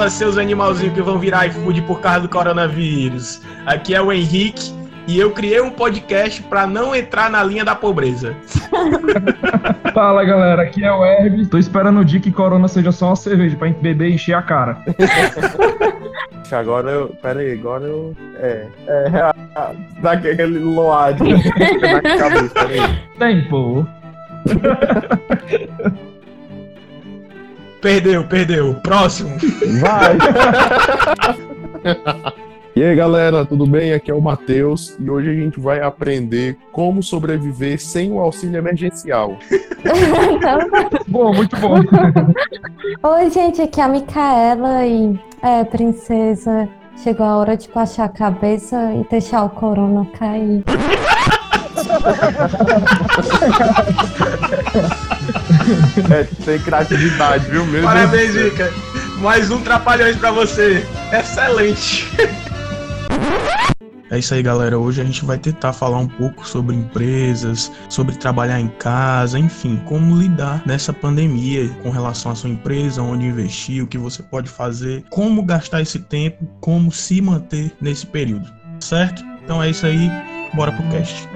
Fala, seus animalzinhos que vão virar iFood por causa do coronavírus. Aqui é o Henrique e eu criei um podcast para não entrar na linha da pobreza. Fala galera, aqui é o Herb. Tô esperando o dia que Corona seja só uma cerveja pra gente beber e encher a cara. agora eu. Pera aí, agora eu. É. É. Daquele load na cabeça, peraí. Tempo. Perdeu, perdeu. Próximo. Vai. E aí galera, tudo bem? Aqui é o Matheus e hoje a gente vai aprender como sobreviver sem o auxílio emergencial. bom, muito bom. Oi, gente, aqui é a Micaela e é, princesa. Chegou a hora de baixar a cabeça e deixar o corona cair. É, tem criatividade, viu mesmo? Parabéns, Mica. Mais um Trapalhões pra você. Excelente. É isso aí, galera. Hoje a gente vai tentar falar um pouco sobre empresas, sobre trabalhar em casa, enfim, como lidar nessa pandemia com relação à sua empresa, onde investir, o que você pode fazer, como gastar esse tempo, como se manter nesse período, certo? Então é isso aí, bora pro cast.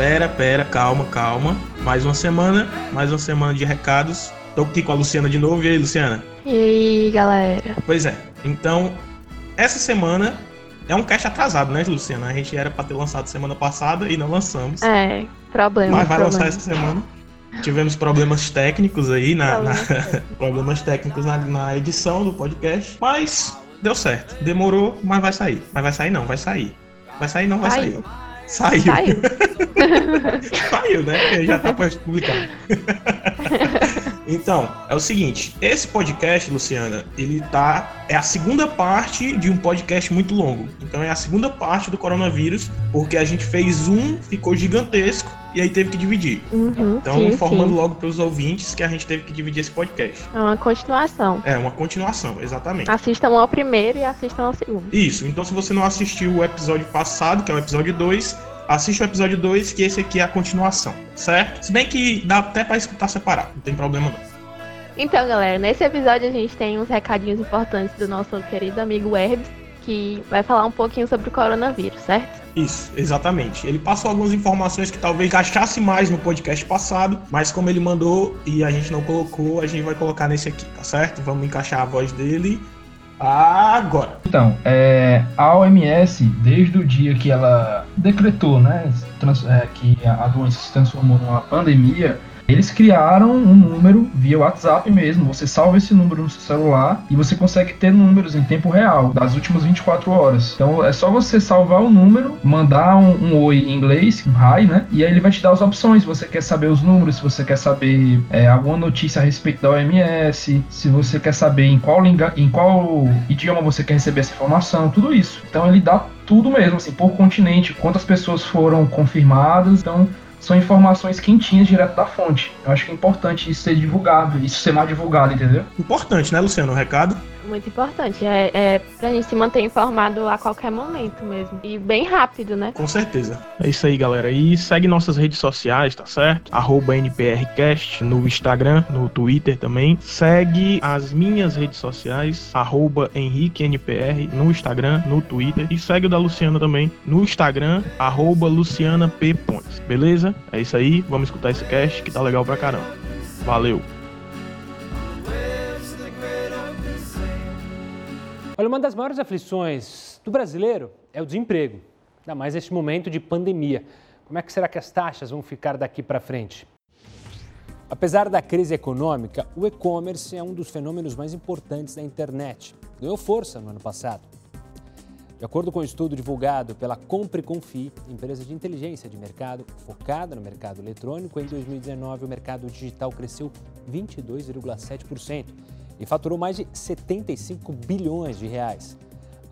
Pera, pera, calma, calma. Mais uma semana, mais uma semana de recados. Tô aqui com a Luciana de novo. E aí, Luciana? E aí, galera? Pois é. Então, essa semana é um cast atrasado, né, Luciana? A gente era pra ter lançado semana passada e não lançamos. É, problema. Mas vai problema. lançar essa semana. Tivemos problemas técnicos aí, na, na problemas técnicos na, na edição do podcast. Mas deu certo. Demorou, mas vai sair. Mas vai sair não, vai sair. Vai sair não, vai sair. Saiu. Saiu. Saiu, né? Já tá pra publicar. Então, é o seguinte, esse podcast, Luciana, ele tá é a segunda parte de um podcast muito longo. Então é a segunda parte do coronavírus, porque a gente fez um, ficou gigantesco e aí teve que dividir. Uhum, Então, sim, informando sim. logo para os ouvintes que a gente teve que dividir esse podcast. É uma continuação. É uma continuação, exatamente. Assistam ao primeiro e assistam ao segundo. Isso, então se você não assistiu o episódio passado, que é o episódio 2, assiste o episódio 2, que esse aqui é a continuação, certo? Se bem que dá até pra escutar separado, não tem problema não. Então, galera, nesse episódio a gente tem uns recadinhos importantes do nosso querido amigo Herbs, que vai falar um pouquinho sobre o coronavírus, certo? Isso, exatamente. Ele passou algumas informações que talvez gastasse mais no podcast passado, mas como ele mandou e a gente não colocou, a gente vai colocar nesse aqui, tá certo? Vamos encaixar a voz dele agora. Então, é, a OMS, desde o dia que ela decretou né, trans- é, que a doença se transformou numa pandemia, eles criaram um número via WhatsApp mesmo. Você salva esse número no seu celular e você consegue ter números em tempo real das últimas 24 horas. Então é só você salvar o número, mandar um, um oi em inglês, um hi, né? E aí ele vai te dar as opções. Se você quer saber os números, se você quer saber é, alguma notícia a respeito da OMS, se você quer saber em qual, linga, em qual idioma você quer receber essa informação, tudo isso. Então ele dá tudo mesmo, assim, por continente, quantas pessoas foram confirmadas. Então são informações quentinhas direto da fonte. Eu acho que é importante isso ser divulgado, isso ser mais divulgado, entendeu? Importante, né, Luciano? O recado? Muito importante. É, é pra gente se manter informado a qualquer momento mesmo. E bem rápido, né? Com certeza. É isso aí, galera. E segue nossas redes sociais, tá certo? Arroba NPRcast no Instagram, no Twitter também. Segue as minhas redes sociais, arroba HenriqueNPR no Instagram, no Twitter. E segue o da Luciana também no Instagram, arroba Luciana P. Pontes. Beleza? É isso aí. Vamos escutar esse cast que tá legal pra caramba. Valeu! Olha, uma das maiores aflições do brasileiro é o desemprego, ainda mais neste momento de pandemia. Como é que será que as taxas vão ficar daqui para frente? Apesar da crise econômica, o e-commerce é um dos fenômenos mais importantes da internet. Ganhou força no ano passado. De acordo com um estudo divulgado pela Compre Confie, empresa de inteligência de mercado focada no mercado eletrônico, em 2019 o mercado digital cresceu 22,7% e faturou mais de 75 bilhões de reais.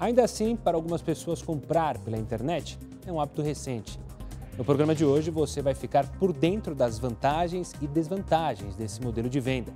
Ainda assim, para algumas pessoas comprar pela internet é um hábito recente. No programa de hoje você vai ficar por dentro das vantagens e desvantagens desse modelo de venda.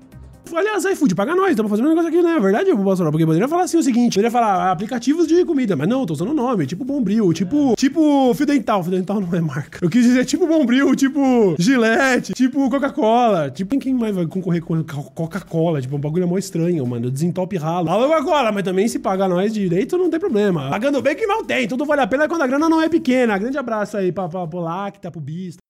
Aliás, iFood, paga nós, estamos fazendo um negócio aqui, né? É verdade, Bolsonaro? Porque poderia falar assim o seguinte: poderia falar aplicativos de comida, mas não, tô usando o nome, tipo Bombril, tipo, tipo Fio Dental. Fio Dental não é marca. Eu quis dizer tipo Bombril, tipo Gillette, tipo Coca-Cola. Tipo, quem mais vai concorrer com Coca-Cola? Tipo, um bagulho mó estranho, mano. Desentope ralo. Alô, Coca-Cola, mas também se pagar nós direito, não tem problema. Pagando bem que mal tem, tudo vale a pena quando a grana não é pequena. Grande abraço aí pra, pra, pro Lacta, pro Bista.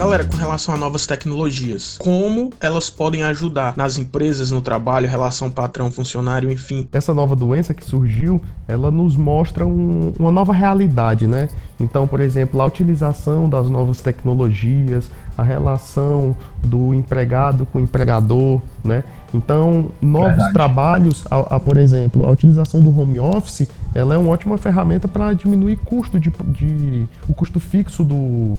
Galera, com relação a novas tecnologias, como elas podem ajudar nas empresas, no trabalho, relação patrão-funcionário, enfim? Essa nova doença que surgiu, ela nos mostra um, uma nova realidade, né? Então, por exemplo, a utilização das novas tecnologias, a relação do empregado com o empregador, né? Então, novos Verdade. trabalhos, a, a, por exemplo, a utilização do home office, ela é uma ótima ferramenta para diminuir custo de, de, o custo fixo do,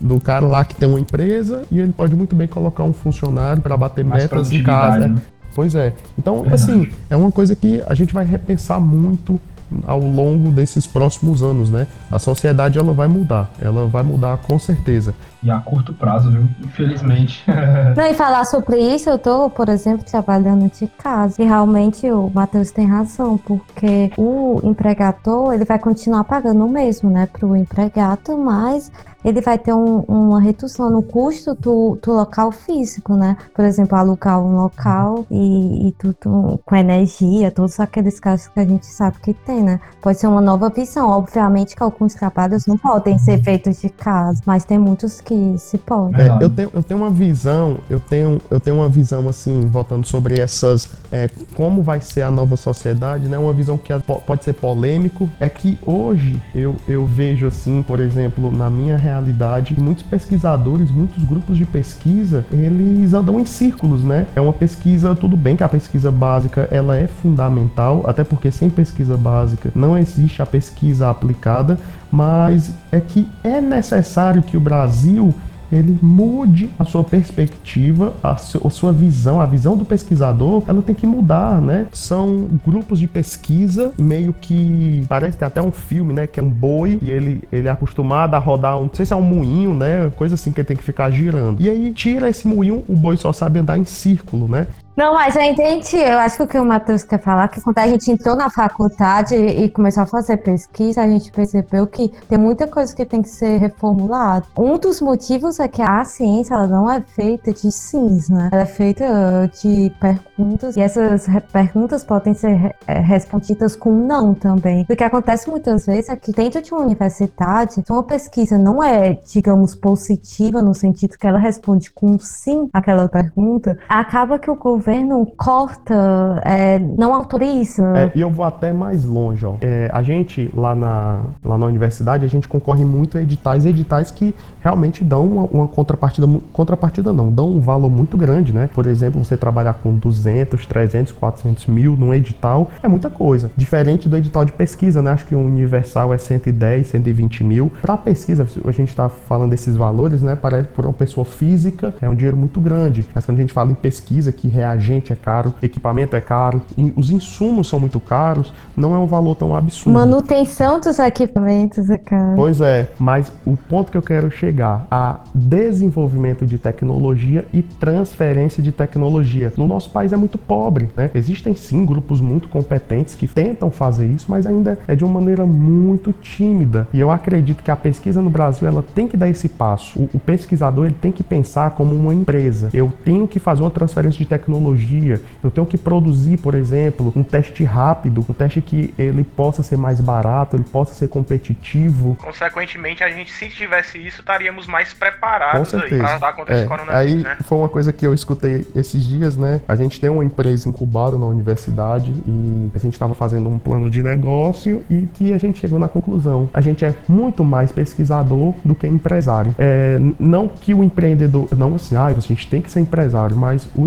do cara lá que tem uma empresa e ele pode muito bem colocar um funcionário para bater Mais metas em casa. Né? Pois é. Então, Verdade. assim, é uma coisa que a gente vai repensar muito ao longo desses próximos anos, né? A sociedade ela vai mudar, ela vai mudar com certeza. E a curto prazo, viu? Infelizmente. Não, e falar sobre isso, eu tô, por exemplo, trabalhando de casa. E realmente o Matheus tem razão, porque o empregador, ele vai continuar pagando o mesmo, né, pro empregado, mas ele vai ter um, uma redução no custo do, do, local físico, né? Por exemplo, alugar um local e, e tudo com energia, todos aqueles casos que a gente sabe que tem, né? Pode ser uma nova visão. Obviamente que alguns trabalhos não podem ser feitos de casa, mas tem muitos que se podem. É, eu, tenho, eu tenho uma visão, eu tenho, eu tenho uma visão assim, voltando sobre essas, é, como vai ser a nova sociedade, né? Uma visão que pode ser polêmico, é que hoje eu, eu vejo assim, por exemplo, na minha realidade, muitos pesquisadores, muitos grupos de pesquisa, eles andam em círculos, né? É uma pesquisa, tudo bem que a pesquisa básica ela é fundamental, até porque sem pesquisa básica não existe a pesquisa aplicada, mas é que é necessário que o Brasil ele mude a sua perspectiva, a, sua visão, a visão do pesquisador, ela tem que mudar, né? São grupos de pesquisa meio que parece que tem até um filme, né, que é um boi e ele ele é acostumado a rodar um, não sei se é um moinho, né, coisa assim que ele tem que ficar girando. E aí tira esse moinho, o boi só sabe andar em círculo, né? Não, mas a gente, eu acho que o que o Matheus quer falar é que quando a gente entrou na faculdade e começou a fazer pesquisa, a gente percebeu que tem muita coisa que tem que ser reformulada. Um dos motivos é que a ciência ela não é feita de sims, né? Ela é feita de perguntas e essas perguntas podem ser é, respondidas com não também. O que acontece muitas vezes é que dentro de uma universidade, se uma pesquisa não é, digamos, positiva no sentido que ela responde com sim aquela pergunta, acaba que o governo governo corta, é, não autoriza. É, e eu vou até mais longe, ó. É, a gente lá na, lá na universidade, a gente concorre muito a editais, editais que realmente dão uma, uma, contrapartida, contrapartida não, dão um valor muito grande, né? Por exemplo, você trabalhar com 200, 300, 400 mil num edital é muita coisa. Diferente do edital de pesquisa, né? Acho que o universal é 110, 120 mil. Para pesquisa, a gente está falando desses valores, né? Para por uma pessoa física é um dinheiro muito grande. Mas quando a gente fala em pesquisa, que reagente é caro, equipamento é caro, os insumos são muito caros, não é um valor tão absurdo. Manutenção dos equipamentos é caro. Pois é, mas o ponto que eu quero chegar a desenvolvimento de tecnologia e transferência de tecnologia. No nosso país é muito pobre, né? Existem sim grupos muito competentes que tentam fazer isso, mas ainda é de uma maneira muito tímida. E eu acredito que a pesquisa no Brasil ela tem que dar esse passo. O, o pesquisador ele tem que pensar como uma empresa. Eu tenho que fazer uma transferência de tecnologia. Eu tenho que produzir, por exemplo, um teste rápido, um teste que ele possa ser mais barato, ele possa ser competitivo. Consequentemente, a gente se tivesse isso, estaríamos mais preparados aí para dar contra é, esse coronavírus. Aí né? foi uma coisa que eu escutei esses dias, né? A gente tem uma empresa incubada na universidade e a gente estava fazendo um plano de negócio e que a gente chegou na conclusão. A gente é muito mais pesquisador do que empresário. É, não que o empreendedor, não assim, ah, a gente tem que ser empresário, mas o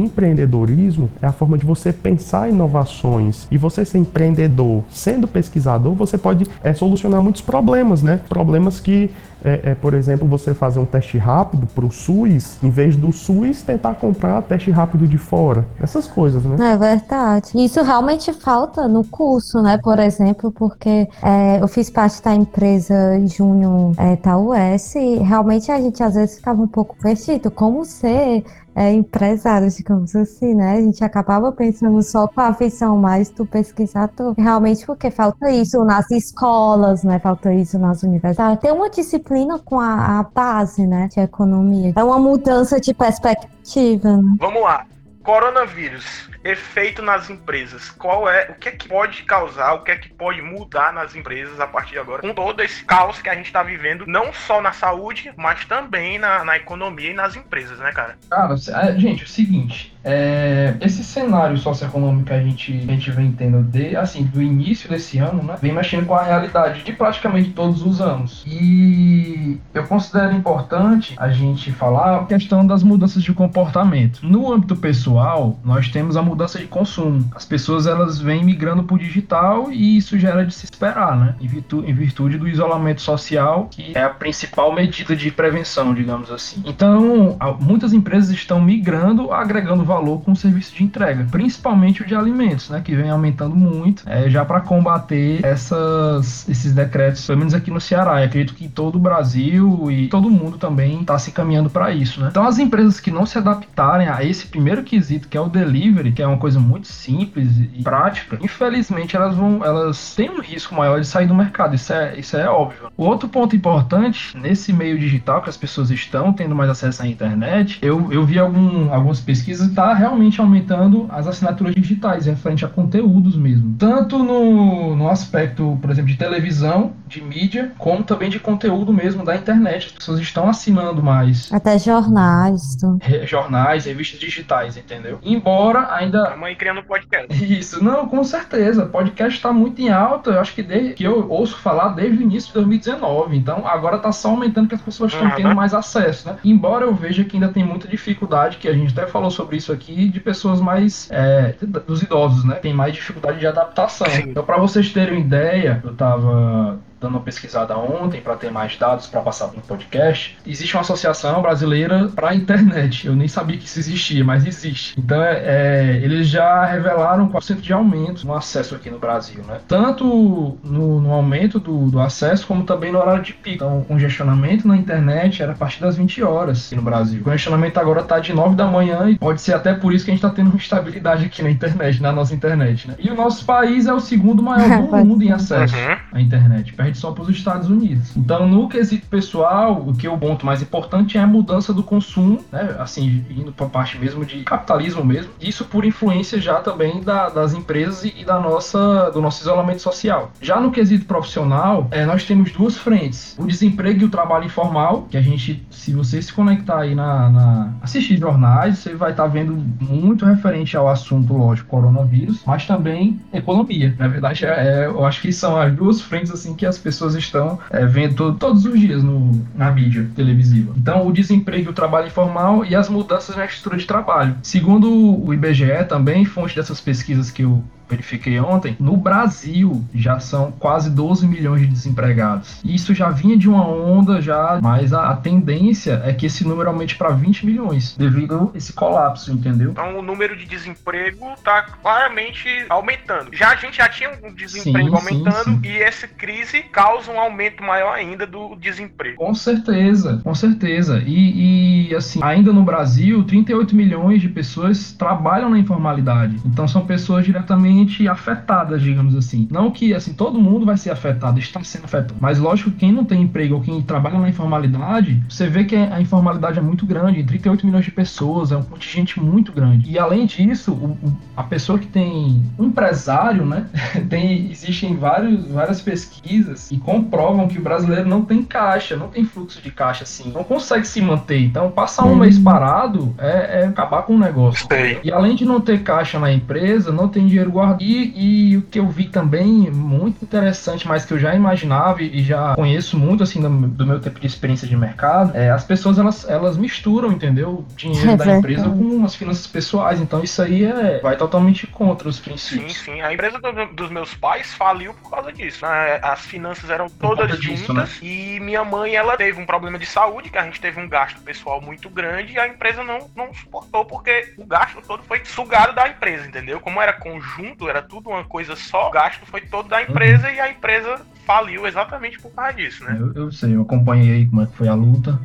empreendedorismo é a forma de você pensar inovações e você ser empreendedor, sendo pesquisador, você pode é, solucionar muitos problemas, né? Problemas que é, é, por exemplo, você fazer um teste rápido para o SUS, em vez do SUS tentar comprar teste rápido de fora. Essas coisas, né? É verdade. Isso realmente falta no curso, né? Por exemplo, porque é, eu fiz parte da empresa Júnior é, da US e realmente a gente às vezes ficava um pouco perdido. Como ser é, empresários, digamos assim, né? A gente acabava pensando só com a visão mais do pesquisador. Realmente porque falta isso nas escolas, né? Falta isso nas universidades. Tem uma disciplina com a, a base, né? De economia. É uma mudança de perspectiva, né? Vamos lá. Coronavírus efeito nas empresas. Qual é, o que é que pode causar, o que é que pode mudar nas empresas a partir de agora, com todo esse caos que a gente está vivendo, não só na saúde, mas também na, na economia e nas empresas, né, cara? Cara, é, gente, é o seguinte, é, esse cenário socioeconômico que a gente, a gente vem tendo de, assim, do início desse ano, né, vem mexendo com a realidade de praticamente todos os anos. E eu considero importante a gente falar a questão das mudanças de comportamento. No âmbito pessoal, nós temos a mudança de consumo. As pessoas elas vêm migrando para o digital e isso gera de se esperar, né? Em virtude, em virtude do isolamento social, que é a principal medida de prevenção, digamos assim. Então, muitas empresas estão migrando, agregando valor com o serviço de entrega, principalmente o de alimentos, né? Que vem aumentando muito, é, já para combater essas, esses decretos, pelo menos aqui no Ceará. Eu acredito que todo o Brasil e todo mundo também está se caminhando para isso, né? Então, as empresas que não se adaptarem a esse primeiro quesito, que é o delivery, que é uma coisa muito simples e prática, infelizmente elas vão, elas têm um risco maior de sair do mercado. Isso é, isso é óbvio. O outro ponto importante nesse meio digital que as pessoas estão tendo mais acesso à internet, eu, eu vi algum, algumas pesquisas e está realmente aumentando as assinaturas digitais referente a conteúdos mesmo, tanto no, no aspecto, por exemplo, de televisão, de mídia, como também de conteúdo mesmo da internet. As pessoas estão assinando mais. Até jornais. Re, jornais, revistas digitais, entendeu? Embora ainda ainda. A mãe criando podcast. Isso, não, com certeza. Podcast está muito em alta. Eu acho que desde que eu ouço falar desde o início de 2019. Então agora está só aumentando que as pessoas estão uhum. tendo mais acesso, né? Embora eu veja que ainda tem muita dificuldade, que a gente até falou sobre isso aqui, de pessoas mais. É, dos idosos, né? Tem mais dificuldade de adaptação. Então, para vocês terem uma ideia, eu estava dando uma pesquisada ontem para ter mais dados para passar para um podcast. Existe uma associação brasileira para a internet. Eu nem sabia que isso existia, mas existe. Então, é, é eles já revelaram 4% de aumento no acesso aqui no Brasil, né? Tanto no, no aumento do, do, acesso, como também no horário de pico. Então, o congestionamento na internet era a partir das 20 horas aqui no Brasil. O congestionamento agora está de 9 da manhã e pode ser até por isso que a gente está tendo uma estabilidade aqui na internet, na nossa internet, né? E o nosso país é o segundo maior do mundo em acesso uhum. à internet só para os Estados Unidos. Então, no quesito pessoal, o que o ponto mais importante é a mudança do consumo, né? Assim, indo para a parte mesmo de capitalismo mesmo. Isso por influência já também da, das empresas e da nossa, do nosso isolamento social. Já no quesito profissional, é, nós temos duas frentes: o desemprego e o trabalho informal, que a gente, se você se conectar aí na, na assistir jornais, você vai estar tá vendo muito referente ao assunto, lógico, coronavírus, mas também economia. Na verdade, é, é, eu acho que são as duas frentes assim que as pessoas estão é, vendo todos os dias no, na mídia televisiva. Então, o desemprego, o trabalho informal e as mudanças na estrutura de trabalho. Segundo o IBGE, também, fonte dessas pesquisas que eu verifiquei ontem, no Brasil já são quase 12 milhões de desempregados. Isso já vinha de uma onda já, mas a, a tendência é que esse número aumente para 20 milhões devido a esse colapso, entendeu? Então o número de desemprego está claramente aumentando. Já a gente já tinha um desemprego sim, aumentando sim, sim. e essa crise causa um aumento maior ainda do desemprego. Com certeza, com certeza. E, e assim, ainda no Brasil, 38 milhões de pessoas trabalham na informalidade. Então são pessoas diretamente diretamente afetadas, digamos assim. Não que assim todo mundo vai ser afetado, está sendo afetado. Mas lógico que quem não tem emprego ou quem trabalha na informalidade, você vê que a informalidade é muito grande, 38 milhões de pessoas, é um contingente muito grande. E além disso, o, o, a pessoa que tem um empresário, né, tem existem vários, várias pesquisas que comprovam que o brasileiro não tem caixa, não tem fluxo de caixa assim, não consegue se manter. Então, passar um mês parado é, é acabar com o negócio. E além de não ter caixa na empresa, não tem dinheiro guardado E, e o que eu vi também, muito interessante, mas que eu já imaginava e já conheço muito, assim, do, do meu tempo de experiência de mercado, é as pessoas, elas, elas misturam, entendeu? O dinheiro É da empresa com as finanças pessoais. Então isso aí é, vai totalmente contra os Sim, princípios. sim. A empresa do- dos meus pais faliu por causa disso. né? As finanças eram todas disso, juntas e minha mãe ela teve um problema de saúde, que a gente teve um gasto pessoal muito grande e a empresa não, não suportou porque o gasto todo foi sugado da empresa, entendeu? Como era conjunto, era tudo uma coisa só, o gasto foi todo da empresa e a empresa faliu exatamente por causa disso, né? Eu, eu sei, eu acompanhei aí como é que foi a luta.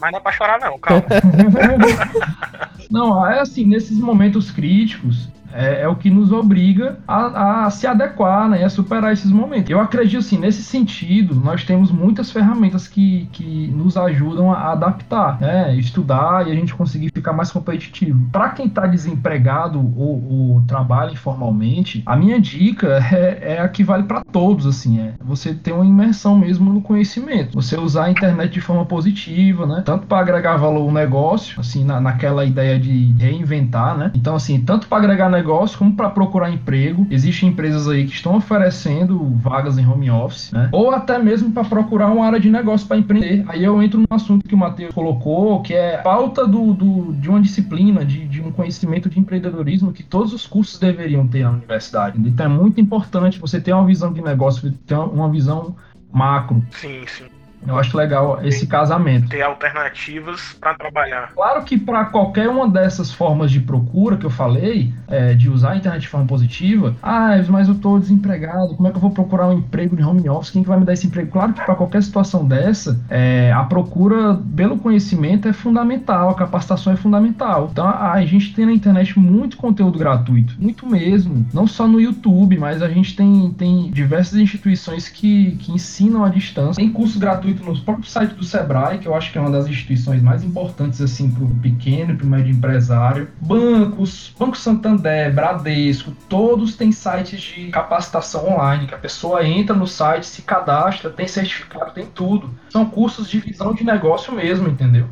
Mas não é pra chorar não, calma. Não, é assim, nesses momentos críticos, é, é o que nos obriga a, a se adequar, né, a superar esses momentos. Eu acredito, assim, nesse sentido, nós temos muitas ferramentas que, que nos ajudam a adaptar, né, estudar e a gente conseguir ficar mais competitivo. Para quem está desempregado ou, ou trabalha informalmente, a minha dica é, é a que vale para todos, assim, é você ter uma imersão mesmo no conhecimento, você usar a internet de forma positiva, né, tanto para agregar valor ao negócio, assim, na, naquela ideia de reinventar, né, então, assim, tanto para agregar negócio como para procurar emprego. Existem empresas aí que estão oferecendo vagas em home office, né? Ou até mesmo para procurar uma área de negócio para empreender. Aí eu entro no assunto que o Matheus colocou, que é falta do, do- de uma disciplina, de, de um conhecimento de empreendedorismo que todos os cursos deveriam ter na universidade. Então é muito importante você ter uma visão de negócio, ter uma visão macro. Sim, sim. Eu acho legal esse casamento. Ter alternativas pra trabalhar. Claro que para qualquer uma dessas formas de procura que eu falei, é, de usar a internet de forma positiva, ah, mas eu estou desempregado, como é que eu vou procurar um emprego de home office? Quem que vai me dar esse emprego? Claro que para qualquer situação dessa, é, a procura pelo conhecimento é fundamental, a capacitação é fundamental. Então a, a gente tem na internet muito conteúdo gratuito, muito mesmo, não só no YouTube, mas a gente tem, tem diversas instituições que, que ensinam à distância. Tem curso gratuito no próprio site do Sebrae, que eu acho que é uma das instituições mais importantes assim para o pequeno e para o médio empresário. Bancos, Banco Santander, Bradesco, todos têm sites de capacitação online, que a pessoa entra no site, se cadastra, tem certificado, tem tudo. São cursos de visão de negócio mesmo, entendeu?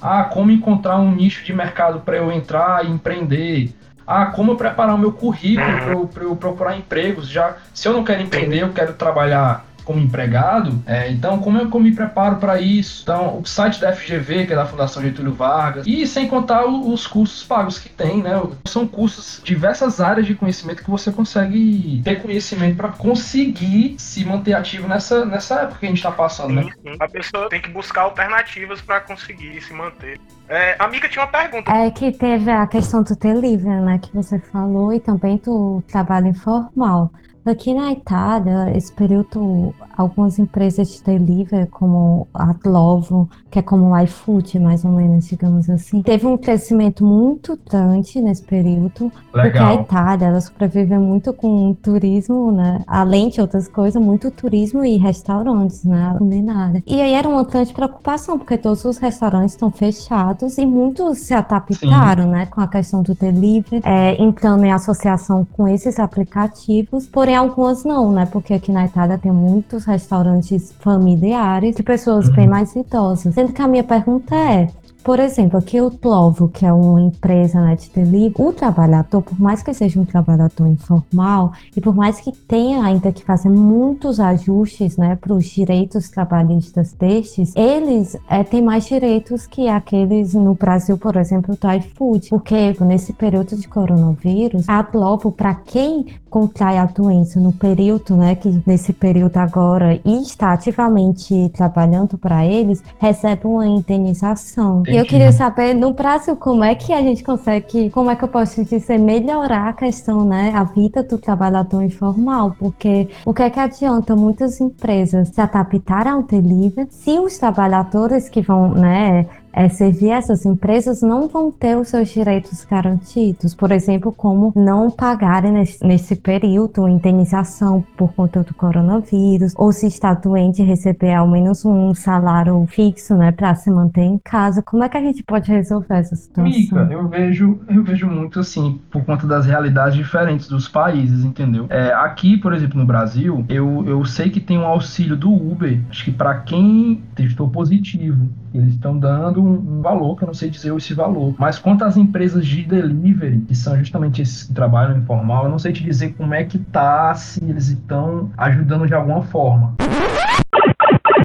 Ah, como encontrar um nicho de mercado para eu entrar e empreender. Ah, como eu preparar o meu currículo para eu, eu procurar empregos. Já, se eu não quero empreender, eu quero trabalhar como empregado, é, então como eu, como me preparo para isso? Então, o site da FGV, que é da Fundação Getúlio Vargas, e sem contar o- os cursos pagos que tem, né? São cursos, diversas áreas de conhecimento que você consegue ter conhecimento para conseguir se manter ativo nessa, nessa época que a gente está passando, né? A pessoa tem que buscar alternativas pra conseguir se manter. É, a Mica tinha uma pergunta. É que teve a questão do delivery, né, que você falou, e também do trabalho informal. Aqui na Itália, esse período, algumas empresas de delivery, como a Glovo, que é como o iFood, mais ou menos, digamos assim, teve um crescimento muito grande nesse período, porque a Legal. Itália, ela sobrevive muito com turismo, né, além de outras coisas, muito turismo e restaurantes, né, culinária. E aí era uma grande preocupação, porque todos os restaurantes estão fechados e muitos se adaptaram, né, com a questão do delivery, é, entrando em associação com esses aplicativos, porém algumas não, né, porque aqui na Itália tem muitos restaurantes familiares de pessoas bem mais idosas. Sendo que a minha pergunta é, por exemplo, aqui o Plovo, que é uma empresa né, de delivery, o trabalhador, por mais que seja um trabalhador informal e por mais que tenha ainda que fazer muitos ajustes né, para os direitos trabalhistas destes, eles é, têm mais direitos que aqueles no Brasil, por exemplo, do iFood. Porque nesse período de coronavírus, a Globo, para quem contrai a doença no período, né, que nesse período agora e está ativamente trabalhando para eles, recebe uma indenização. E eu queria saber no Brasil como é que a gente consegue, como é que eu posso dizer, melhorar a questão, né, a vida do trabalhador informal, porque o que é que adianta? Muitas empresas se adaptarem ao delivery. Se os trabalhadores que vão, né, é, servir essas empresas não vão ter os seus direitos garantidos, por exemplo, como não pagarem nesse, nesse período indenização por conta do coronavírus, ou se está doente receber ao menos um salário fixo, né, para se manter em casa. Como é que a gente pode resolver essa situação? Mica, eu vejo, eu vejo muito assim, por conta das realidades diferentes dos países, entendeu? É, aqui, por exemplo, no Brasil, eu, eu sei que tem um auxílio do Uber, acho que para quem testou positivo, eles estão dando um, um, valor, que eu não sei dizer esse valor. Mas quanto às empresas de delivery, que são justamente esses que trabalham informal, eu não sei te dizer como é que tá, se eles estão ajudando de alguma forma.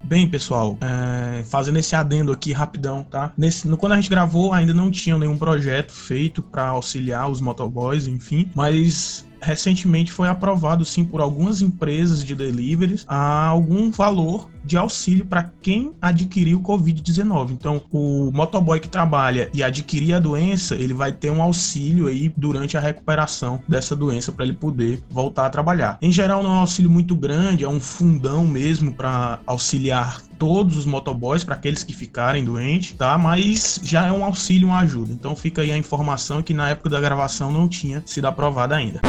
Bem, pessoal, é, fazendo esse adendo aqui rapidão, tá? Nesse, no, quando a gente gravou, ainda não tinha nenhum projeto feito para auxiliar os motoboys, enfim, mas recentemente foi aprovado sim por algumas empresas de deliveries algum valor de auxílio para quem adquiriu Covid-19. Então, o motoboy que trabalha e adquirir a doença, ele vai ter um auxílio aí durante a recuperação dessa doença para ele poder voltar a trabalhar. Em geral, não é um auxílio muito grande, é um fundão mesmo para auxiliar todos os motoboys para aqueles que ficarem doentes, tá? Mas já é um auxílio, uma ajuda. Então fica aí a informação que na época da gravação não tinha sido aprovada ainda.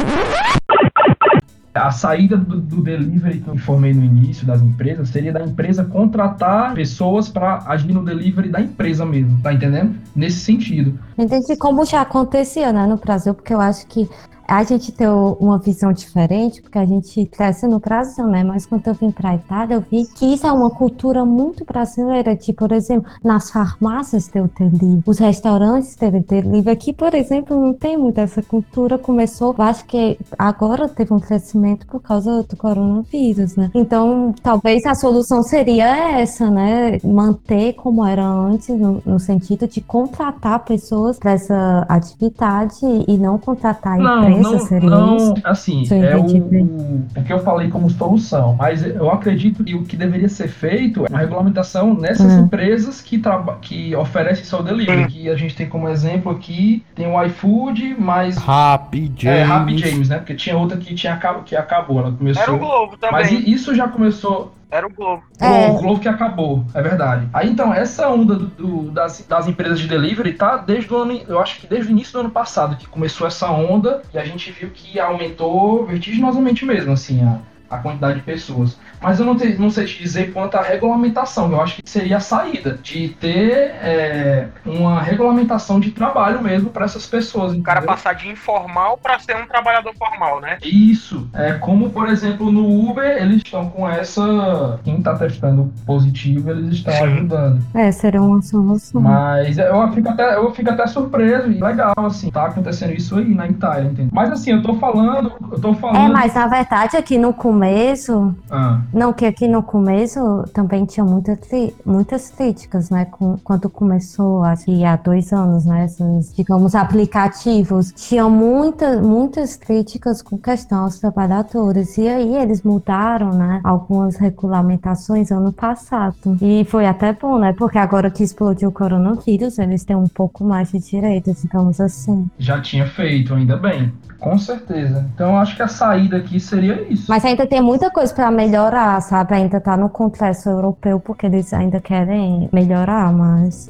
A saída do, do, delivery que eu informei no início das empresas seria da empresa contratar pessoas para agir no delivery da empresa mesmo, tá entendendo? Nesse sentido. Entendi como já acontecia, né, no Brasil, porque eu acho que a gente ter uma visão diferente, porque a gente cresce no Brasil, né? Mas quando eu vim para a Itália, eu vi que isso é uma cultura muito brasileira. Tipo, por exemplo, nas farmácias tem o delivery, os restaurantes têm o delivery. Aqui, por exemplo, não tem muito essa cultura. Começou, acho que agora teve um crescimento por causa do coronavírus, né? Então, talvez a solução seria essa, né? Manter como era antes, no, no sentido de contratar pessoas para essa atividade e não contratar não, não, não, assim, é o, o que eu falei como solução, mas eu acredito que o que deveria ser feito é uma regulamentação nessas hum. empresas que, que oferecem seu delivery, hum. que a gente tem como exemplo aqui, tem o iFood, mais... Happy James. É, Happy James, né, porque tinha outra que, tinha, que acabou, ela começou... Era o Globo também. Mas isso já começou... Era o Globo. É. O Globo que acabou, é verdade. Aí então, essa onda do, do, das, das empresas de delivery tá desde o ano, eu acho que desde o início do ano passado que começou essa onda e a gente viu que aumentou vertiginosamente mesmo, assim, a, a quantidade de pessoas. Mas eu não, te, não sei te dizer quanto à regulamentação. Eu acho que seria a saída de ter é, uma regulamentação de trabalho mesmo para essas pessoas. O cara passar de informal para ser um trabalhador formal, né? Isso. É como, por exemplo, no Uber, eles estão com essa. Quem está testando positivo, eles estão Sim. ajudando. É, seria uma solução. Mas eu fico, até, eu fico até surpreso e legal, assim, tá acontecendo isso aí na Itália, entendeu? Mas assim, eu tô falando. Eu tô falando. É, mas na verdade aqui no começo. Ah não, que aqui no começo também tinha muita, muitas críticas, né? Com, quando começou aqui há dois anos, né? Esses, digamos, aplicativos. Tinham muita, muitas críticas com questão aos trabalhadores. E aí eles mudaram, né? Algumas regulamentações ano passado. E foi até bom, né? Porque agora que explodiu o coronavírus, eles têm um pouco mais de direitos, digamos assim. Já tinha feito, ainda bem. Com certeza. Então acho que a saída aqui seria isso. Mas ainda tem muita coisa para melhorar, sabe? Ainda tá no contexto europeu porque eles ainda querem melhorar, mas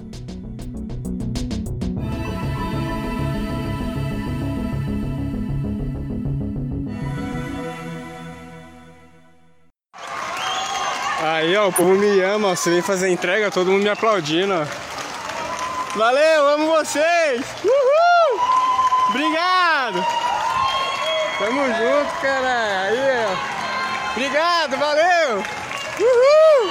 Aí, ó, o povo me ama, você vem fazer entrega, todo mundo me aplaudindo. Valeu, amo vocês! Uhul! Obrigado! Tamo junto, cara. Aí, ó. Obrigado, valeu! Uhul!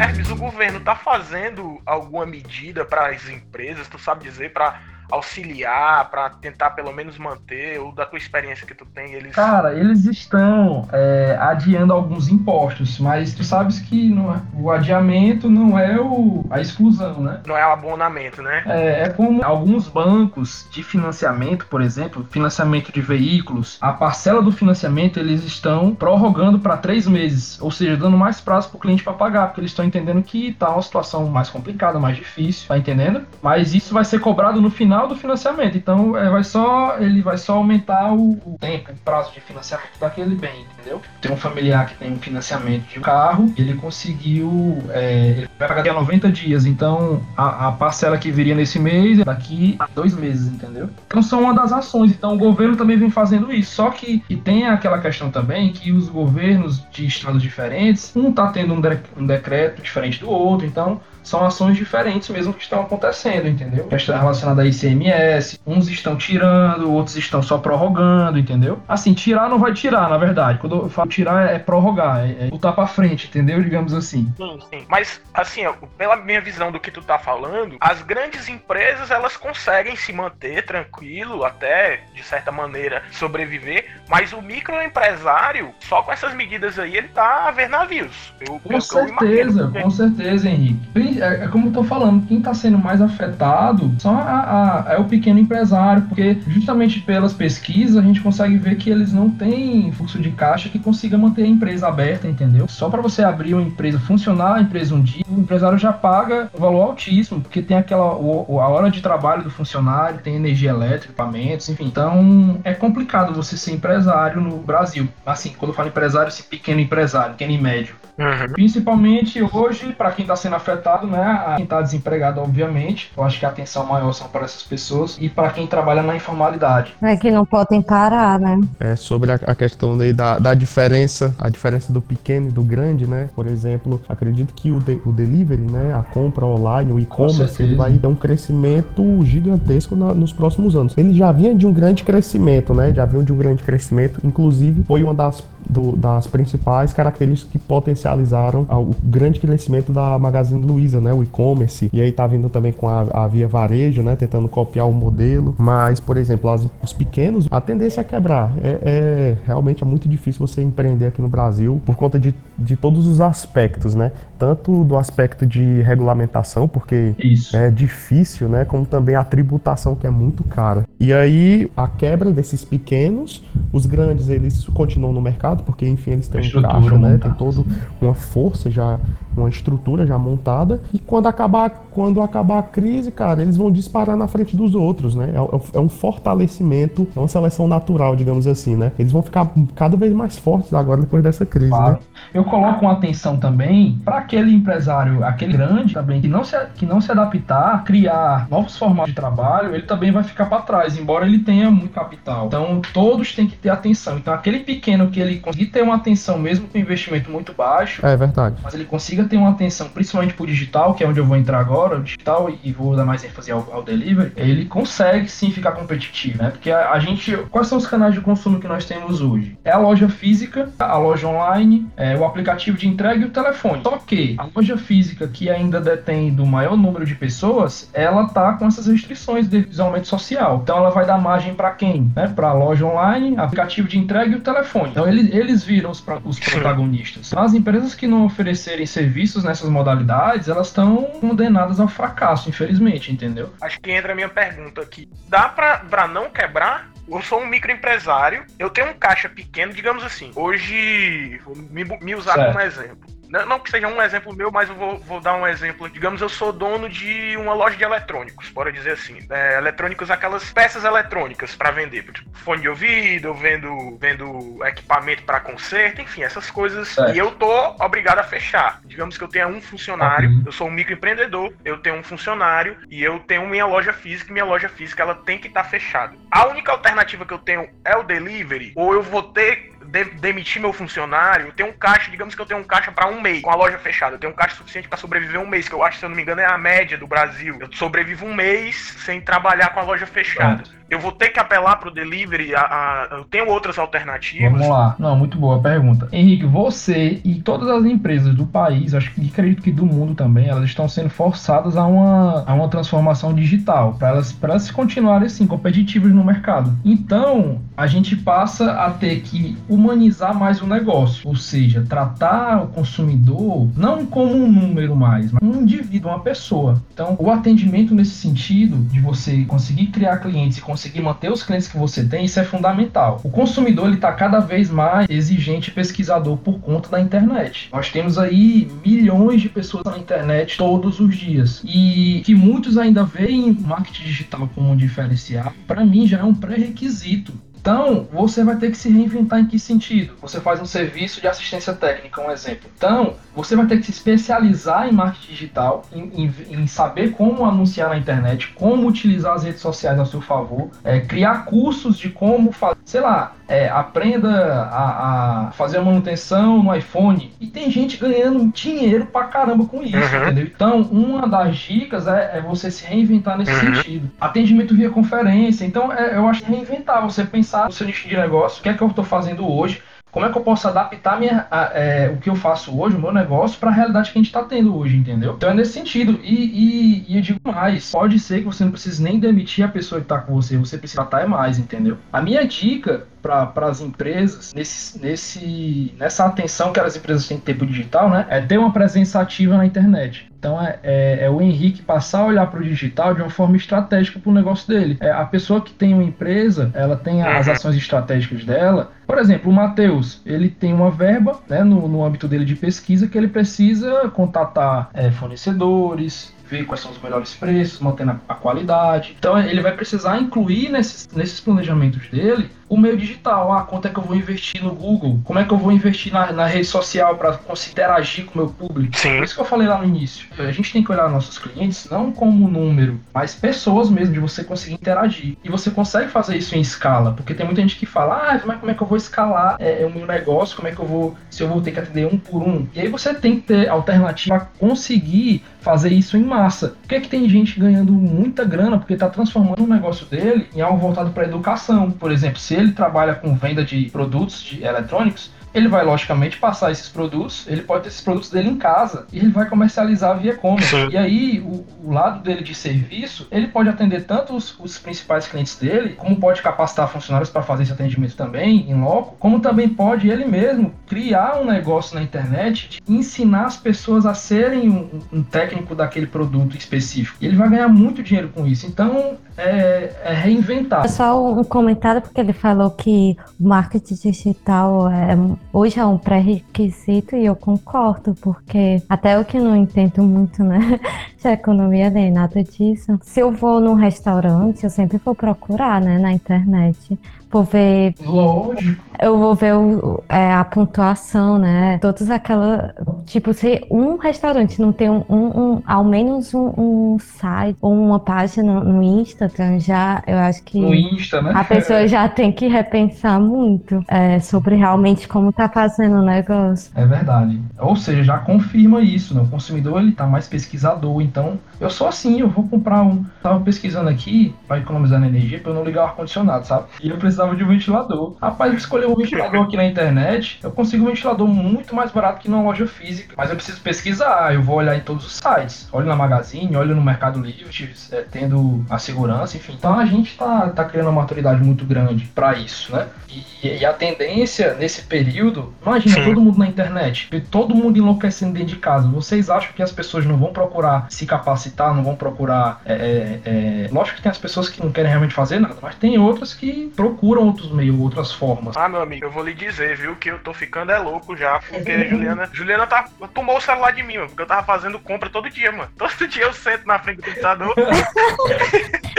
Hermes, o governo tá fazendo alguma medida para as empresas, tu sabe dizer, para auxiliar, para tentar pelo menos manter, ou da tua experiência que tu tem, eles... Cara, eles estão é, adiando alguns impostos, mas tu sabes que não é, o adiamento não é o, a exclusão, né? Não é o abonamento, né? É, é como alguns bancos de financiamento, por exemplo, financiamento de veículos, a parcela do financiamento eles estão prorrogando para três meses, ou seja, dando mais prazo para o cliente para pagar, porque eles estão entendendo que tá uma situação mais complicada, mais difícil, tá entendendo? Mas isso vai ser cobrado no final final do financiamento. Então é, vai só, ele vai só aumentar o, o tempo, o prazo de financiamento daquele bem, entendeu? Tem um familiar que tem um financiamento de um carro, ele conseguiu, é, ele vai pagar daqui a 90 dias, então a, a, parcela que viria nesse mês é daqui a dois meses, entendeu? Então são uma das ações. Então o governo também vem fazendo isso. Só que tem aquela questão também que os governos de estados diferentes, um tá tendo um, de, um decreto diferente do outro, então são ações diferentes mesmo que estão acontecendo, entendeu? Questão relacionada a ICMS ICMS, uns estão tirando, outros estão só prorrogando, entendeu? Assim, tirar não vai tirar, na verdade. Quando eu falo tirar é prorrogar, é, é botar pra frente, entendeu? Digamos assim. Sim, sim. Mas, assim, pela minha visão do que tu tá falando, as grandes empresas, elas conseguem se manter tranquilo, até, de certa maneira, sobreviver, mas o microempresário, só com essas medidas aí, ele tá a ver navios. Eu, com certeza, com certeza, Henrique. É, é, como eu tô falando, quem tá sendo mais afetado só a, a, é o pequeno empresário, porque justamente pelas pesquisas a gente consegue ver que eles não têm fluxo de caixa que consiga manter a empresa aberta, entendeu? Só para você abrir uma empresa, funcionar a empresa um dia, o empresário já paga um valor altíssimo, porque tem aquela o, a hora de trabalho do funcionário, tem energia elétrica, equipamentos, enfim. Então é complicado você ser empresário no Brasil. Assim, quando eu falo empresário, esse pequeno empresário, pequeno e médio. Uhum. Principalmente hoje, para quem está sendo afetado, né? Quem está desempregado, obviamente. Eu acho que a atenção maior são para essas pessoas e para quem trabalha na informalidade. É que não podem parar, né? É sobre a, questão da, da diferença, a diferença do pequeno e do grande, né? Por exemplo, acredito que o, de, o delivery, né? A compra online, o e-commerce, ele vai ter um crescimento gigantesco na, nos próximos anos. Ele já vinha de um grande crescimento, né? Já vinha de um grande crescimento, inclusive foi uma das do, das principais características que potencializaram o grande crescimento da Magazine Luiza, né? O e-commerce. E aí tá vindo também com a, a Via Varejo, né? Tentando copiar o modelo. Mas, por exemplo, as, os pequenos, a tendência é quebrar. É, é, realmente é muito difícil você empreender aqui no Brasil por conta de, de todos os aspectos, né? Tanto do aspecto de regulamentação, porque Isso. é difícil, né? Como também a tributação, que é muito cara. E aí, a quebra desses pequenos, os grandes, eles continuam no mercado porque enfim eles têm um caixa, né? Tem toda uma força já, uma estrutura já montada. E quando acabar, quando acabar a crise, cara, eles vão disparar na frente dos outros, né? É, é um fortalecimento, é uma seleção natural, digamos assim, né? Eles vão ficar cada vez mais fortes agora depois dessa crise, claro. né? Eu coloco uma atenção também para aquele empresário, aquele grande também, que não se, que não se adaptar, criar novos formatos de trabalho, ele também vai ficar para trás, embora ele tenha muito capital. Então, todos têm que ter atenção. Então, aquele pequeno que ele conseguir ter uma atenção, mesmo com investimento muito baixo. É verdade. Mas ele consiga ter uma atenção, principalmente pro digital, que é onde eu vou entrar agora, o digital, e vou dar mais ênfase ao, ao delivery, ele consegue sim ficar competitivo, né? Porque a, a, gente. Quais são os canais de consumo que nós temos hoje? É a loja física, a loja online, é o aplicativo de entrega e o telefone. Só que a loja física, que ainda detém do maior número de pessoas, ela tá com essas restrições de isolamento social. Então ela vai dar margem para quem? Né? Para a loja online, aplicativo de entrega e o telefone. Então ele, eles viram os, os protagonistas. As empresas que não oferecerem serviços nessas modalidades, elas estão condenadas ao fracasso, infelizmente, entendeu? Acho que entra a minha pergunta aqui. Dá pra, pra não quebrar? Eu sou um microempresário, eu tenho um caixa pequeno, digamos assim. Hoje, vou me, me usar certo. como exemplo não que seja um exemplo meu, mas eu vou, vou, dar um exemplo. Digamos, eu sou dono de uma loja de eletrônicos, bora dizer assim. É, eletrônicos, aquelas peças eletrônicas para vender. Tipo, fone de ouvido, eu vendo, vendo equipamento para conserto, enfim, essas coisas. É. E eu tô obrigado a fechar. Digamos que eu tenha um funcionário, uhum. eu sou um microempreendedor, eu tenho um funcionário e eu tenho minha loja física e minha loja física ela tem que estar tá fechada. A única alternativa que eu tenho é o delivery, ou eu vou ter de, demitir meu funcionário, eu tenho um caixa, digamos que eu tenho um caixa para um mês, com a loja fechada, eu tenho um caixa suficiente para sobreviver um mês, que eu acho, se eu não me engano, é a média do Brasil. Eu sobrevivo um mês sem trabalhar com a loja fechada. Eu vou ter que apelar para o delivery, a, a, eu tenho outras alternativas. Vamos lá. Não, muito boa pergunta. Henrique, você e todas as empresas do país, acho que acredito que do mundo também, elas estão sendo forçadas a uma, a uma transformação digital, para elas, elas continuarem assim, competitivas no mercado. Então, a gente passa a ter que humanizar mais o negócio, ou seja, tratar o consumidor não como um número mais, mas um indivíduo, uma pessoa. Então, o atendimento nesse sentido, de você conseguir criar clientes e conseguir manter os clientes que você tem, isso é fundamental. O consumidor está cada vez mais exigente e pesquisador por conta da internet. Nós temos aí milhões de pessoas na internet todos os dias e que muitos ainda veem marketing digital como um diferencial. Para mim já é um pré-requisito Então, você vai ter que se reinventar em que sentido? Você faz um serviço de assistência técnica, um exemplo. Então, você vai ter que se especializar em marketing digital, em, em, em saber como anunciar na internet, como utilizar as redes sociais a seu favor, é, criar cursos de como fazer, sei lá, é, aprenda a, a, fazer a manutenção no iPhone. E tem gente ganhando dinheiro pra caramba com isso, uhum. entendeu? Então, uma das dicas é, é você se reinventar nesse uhum. sentido. Atendimento via conferência. Então, é, eu acho que reinventar, você pensar no seu nicho de negócio, o que é que eu estou fazendo hoje, como é que eu posso adaptar minha, a, é, o que eu faço hoje, o meu negócio, para a realidade que a gente está tendo hoje, entendeu? Então é nesse sentido. E, e, e, eu digo mais: pode ser que você não precise nem demitir a pessoa que está com você, você precisa tratar mais, entendeu? A minha dica para as empresas nesse, nesse, nessa atenção que as empresas têm que ter para o digital, né? É ter uma presença ativa na internet. Então é, é, é o Henrique passar a olhar para o digital de uma forma estratégica para o negócio dele. É, a pessoa que tem uma empresa, ela tem as uhum. ações estratégicas dela. Por exemplo, o Matheus, ele tem uma verba né, no, no âmbito dele de pesquisa que ele precisa contatar é, fornecedores, ver quais são os melhores preços, mantendo a, a qualidade. Então ele vai precisar incluir nesses, nesses planejamentos dele o meio digital. Ah, quanto é que eu vou investir no Google? Como é que eu vou investir na, na rede social para conseguir interagir com o meu público? Sim. Por isso que eu falei lá no início. A gente tem que olhar nossos clientes não como número, mas pessoas mesmo, de você conseguir interagir. E você consegue fazer isso em escala, porque tem muita gente que fala, ah, mas como é que eu vou escalar é, o meu negócio? Como é que eu vou, se eu vou ter que atender um por um? E aí você tem que ter alternativa a conseguir fazer isso em massa. Por que, é que tem gente ganhando muita grana porque está transformando o negócio dele em algo voltado para educação? Por exemplo, se ele trabalha com venda de produtos de eletrônicos, ele vai logicamente passar esses produtos, ele pode ter esses produtos dele em casa e ele vai comercializar via e-commerce. E aí, o, o, lado dele de serviço, ele pode atender tanto os, os principais clientes dele, como pode capacitar funcionários para fazer esse atendimento também, em loco, como também pode ele mesmo criar um negócio na internet de ensinar as pessoas a serem um, um técnico daquele produto específico. E ele vai ganhar muito dinheiro com isso. Então, é, é reinventar. É só um comentário, porque ele falou que o marketing digital é hoje é um pré-requisito e eu concordo, porque até eu que não entendo muito, né, de economia nem nada disso. Se eu vou num restaurante, eu sempre vou procurar, né, na internet vou ver. Lógico. Eu vou ver o, é, a pontuação, né? Todas aquela. Tipo, se um restaurante não tem um, um ao menos um, um, site ou uma página no, Instagram, já eu acho que. No Insta, né? A pessoa já tem que repensar muito é, sobre realmente como tá fazendo o negócio. É verdade. Ou seja, já confirma isso, né? O consumidor ele tá mais pesquisador. Então, eu sou assim, eu vou comprar um. Tava pesquisando aqui para economizar energia para eu não ligar o ar-condicionado, sabe? E eu precisava de um ventilador. Rapaz, eu escolhi um ventilador aqui na internet, eu consigo um ventilador muito mais barato que numa loja física. Mas eu preciso pesquisar, eu vou olhar em todos os sites. Olho na Magazine, olho no Mercado Livre, é, tendo a segurança, enfim. Então a gente tá, tá criando uma maturidade muito grande para isso, né? E, e, a tendência nesse período, imagina Sim. todo mundo na internet, todo mundo enlouquecendo dentro de casa. Vocês acham que as pessoas não vão procurar se capacitar, não vão procurar. É, é, é... Lógico que tem as pessoas que não querem realmente fazer nada, mas tem outras que procuram procuram outros meios, outras formas. Ah, meu amigo, eu vou lhe dizer, viu, que eu tô ficando é louco já, porque a Juliana, Juliana tá, tomou o celular de mim, mano, porque eu tava fazendo compra todo dia, mano. Todo dia eu sento na frente do computador.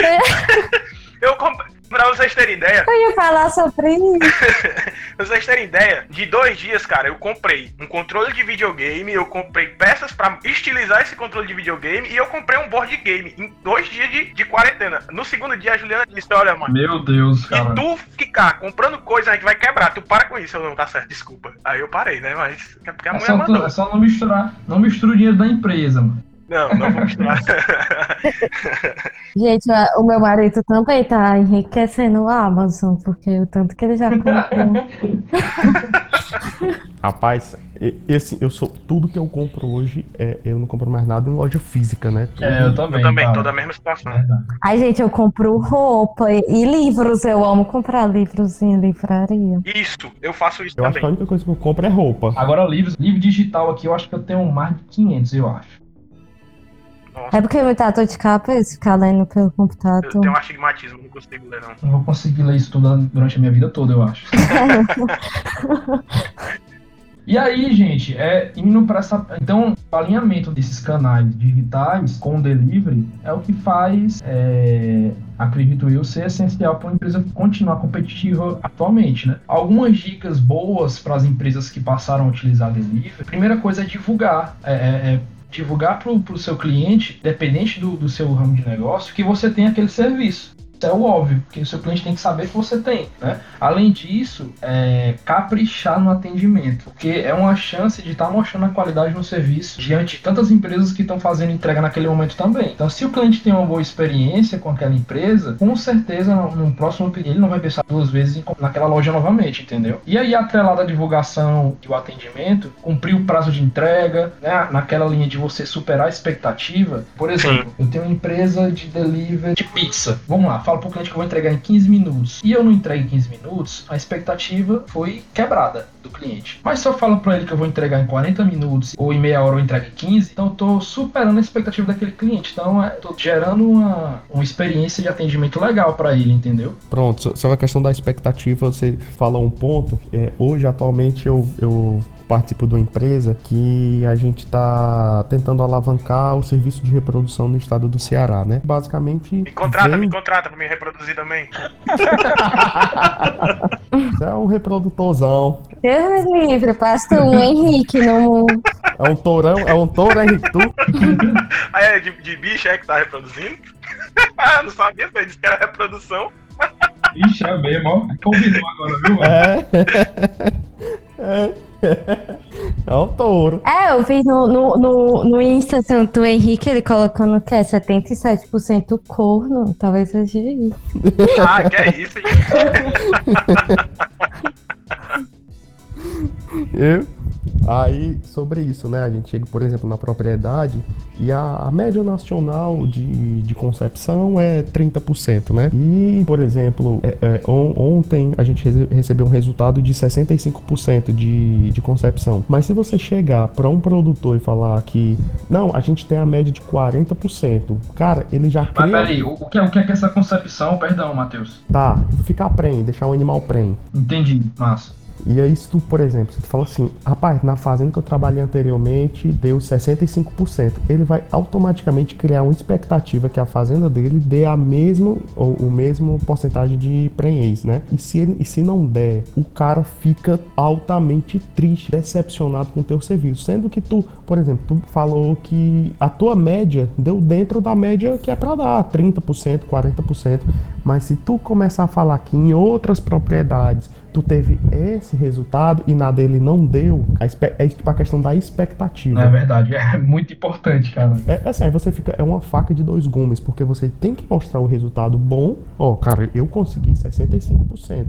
eu comprei. Pra vocês terem ideia. Eu ia falar sobre isso. pra vocês terem ideia, de dois dias, cara, eu comprei um controle de videogame, eu comprei peças para estilizar esse controle de videogame e eu comprei um board game em dois dias de, de quarentena. No segundo dia, a Juliana disse: Olha, mano. Meu Deus, cara. Se tu ficar comprando coisa, a gente vai quebrar. Tu para com isso. Eu não, tá certo, desculpa. Aí eu parei, né? Mas é porque a é mulher só mandou. Tu, é só não misturar. Não mistura o dinheiro da empresa, mano. Não, não vou misturar. Gente, o meu marido também tá enriquecendo o Amazon, porque o tanto que ele já comprou. Rapaz, esse, eu sou. Tudo que eu compro hoje, é, eu não compro mais nada em loja física, né? Tudo, é, eu também. Eu também, toda a mesma situação. É Ai, gente, eu compro roupa e livros. Eu amo comprar livros em livraria. Isso, eu faço isso eu também. acho que a única coisa que eu compro é roupa. Agora, livros, livro digital aqui, eu acho que eu tenho mais de 500, eu acho. Nossa. É porque muita dor de capa é ficar lendo pelo computador. Eu tenho um astigmatismo, não consigo ler, não. Não vou conseguir ler isso tudo durante a minha vida toda, eu acho. E aí, gente, é indo para essa. Então, o alinhamento desses canais digitais com o delivery é o que faz, é, acredito eu, ser essencial para uma empresa continuar competitiva atualmente, né? Algumas dicas boas para as empresas que passaram a utilizar delivery. A primeira coisa é divulgar. É, é, é divulgar para o seu cliente, dependente do, do seu ramo de negócio, que você tem aquele serviço é o óbvio, porque o seu cliente tem que saber que você tem. Né? Além disso, é, caprichar no atendimento, porque é uma chance de estar tá mostrando a qualidade no serviço diante de tantas empresas que estão fazendo entrega naquele momento também. Então, se o cliente tem uma boa experiência com aquela empresa, com certeza no, no próximo pedido ele não vai pensar duas vezes em, naquela loja novamente, entendeu? E aí, atrelado à divulgação e o atendimento, cumprir o prazo de entrega, né? naquela linha de você superar a expectativa. Por exemplo, eu tenho uma empresa de delivery de pizza. Vamos lá, falo pro cliente que vou entregar em 15 minutos e eu não entrego em 15 minutos, a expectativa foi quebrada do cliente. Mas se eu falo para ele que eu vou entregar em 40 minutos ou em meia hora eu entrego em 15, então eu tô superando a expectativa daquele cliente. Então é, tô gerando uma, uma experiência de atendimento legal para ele, entendeu? Pronto, sobre a questão da expectativa, você fala um ponto. É, hoje, atualmente, eu, eu participo de uma empresa que a gente está tentando alavancar o serviço de reprodução no estado do Ceará, né? Basicamente. Me contrata, vem... me contrata para me reproduzir também. é um reprodutorzão. Deus me livre, passa o Henrique no. É um tourão, é um touro Henrique tu. Aí é de, de bicho é que tá reproduzindo? não sabia, foi disse que era reprodução. Ixi, é mesmo, ó. Combinou agora, viu? É. é. É o touro. É, eu vi no, no, no, no Insta tanto o Henrique, ele colocando que é 77% corno. Talvez seja isso. Ah, que é isso, Eu? Aí, sobre isso, né? A gente chega, por exemplo, na propriedade e a, a média nacional de, de concepção é 30%, né? E, por exemplo, é, é, on, ontem a gente recebeu um resultado de 65% de, de concepção. Mas se você chegar para um produtor e falar que, não, a gente tem a média de 40%, cara, ele já cria... Mas peraí, o que, é, o que é que essa concepção, perdão, Matheus? Tá, ficar prenhe, deixar o animal prenhe. Entendi, massa. E aí, se tu, por exemplo, se tu fala assim, rapaz, na fazenda que eu trabalhei anteriormente deu 65%, ele vai automaticamente criar uma expectativa que a fazenda dele dê a mesma, ou o mesmo porcentagem de prenhez, né? E se, ele, e se não der, o cara fica altamente triste, decepcionado com o teu serviço. Sendo que tu, por exemplo, tu falou que a tua média deu dentro da média que é para dar, 30%, 40%. Mas se tu começar a falar que em outras propriedades tu teve esse resultado e na dele não deu, é tipo a questão da expectativa. É verdade, é muito importante, cara. É, é assim, você fica, é uma faca de dois gumes, porque você tem que mostrar o resultado bom. Ó, cara, eu consegui 65%.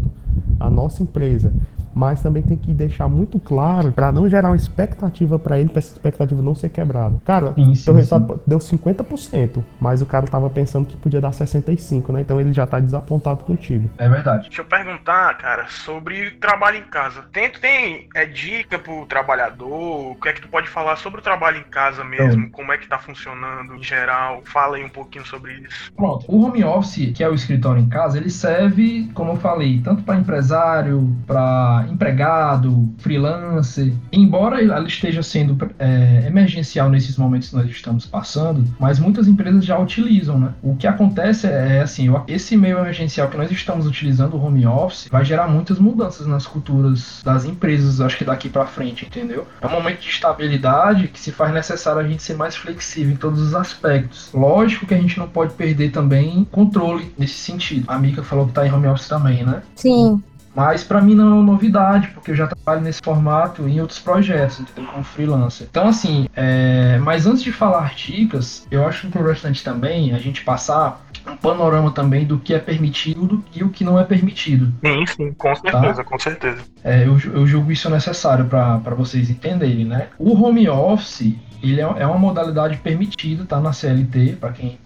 A nossa empresa mas também tem que deixar muito claro para não gerar uma expectativa para ele, para essa expectativa não ser quebrada. Cara, sim, sim, seu resultado sim. deu 50%, mas o cara tava pensando que podia dar 65, né? Então ele já tá desapontado contigo. É verdade. Deixa eu perguntar, cara, sobre trabalho em casa. Tem, tem é, dica pro trabalhador? O que é que tu pode falar sobre o trabalho em casa mesmo? Então, como é que tá funcionando em geral? Fala aí um pouquinho sobre isso. Pronto. O home office, que é o escritório em casa, ele serve, como eu falei, tanto para empresário, para empregado, freelancer. Embora ela esteja sendo é, emergencial nesses momentos que nós estamos passando, mas muitas empresas já utilizam, né? O que acontece é, é assim, esse meio emergencial que nós estamos utilizando, o home office, vai gerar muitas mudanças nas culturas das empresas, acho que daqui para frente, entendeu? É um momento de estabilidade que se faz necessário a gente ser mais flexível em todos os aspectos. Lógico que a gente não pode perder também controle nesse sentido. A Mika falou que tá em home office também, né? Sim. Mas para mim não é novidade, porque eu já trabalho nesse formato em outros projetos, entendeu? Como freelancer. Então, assim, é... mas antes de falar dicas, eu acho importante também a gente passar um panorama também do que é permitido e o que não é permitido. Sim, sim, com tá? certeza, tá? com certeza. É, eu, eu julgo isso necessário para vocês entenderem, né? O home office, ele é, é uma modalidade permitida, tá na CLT, para quem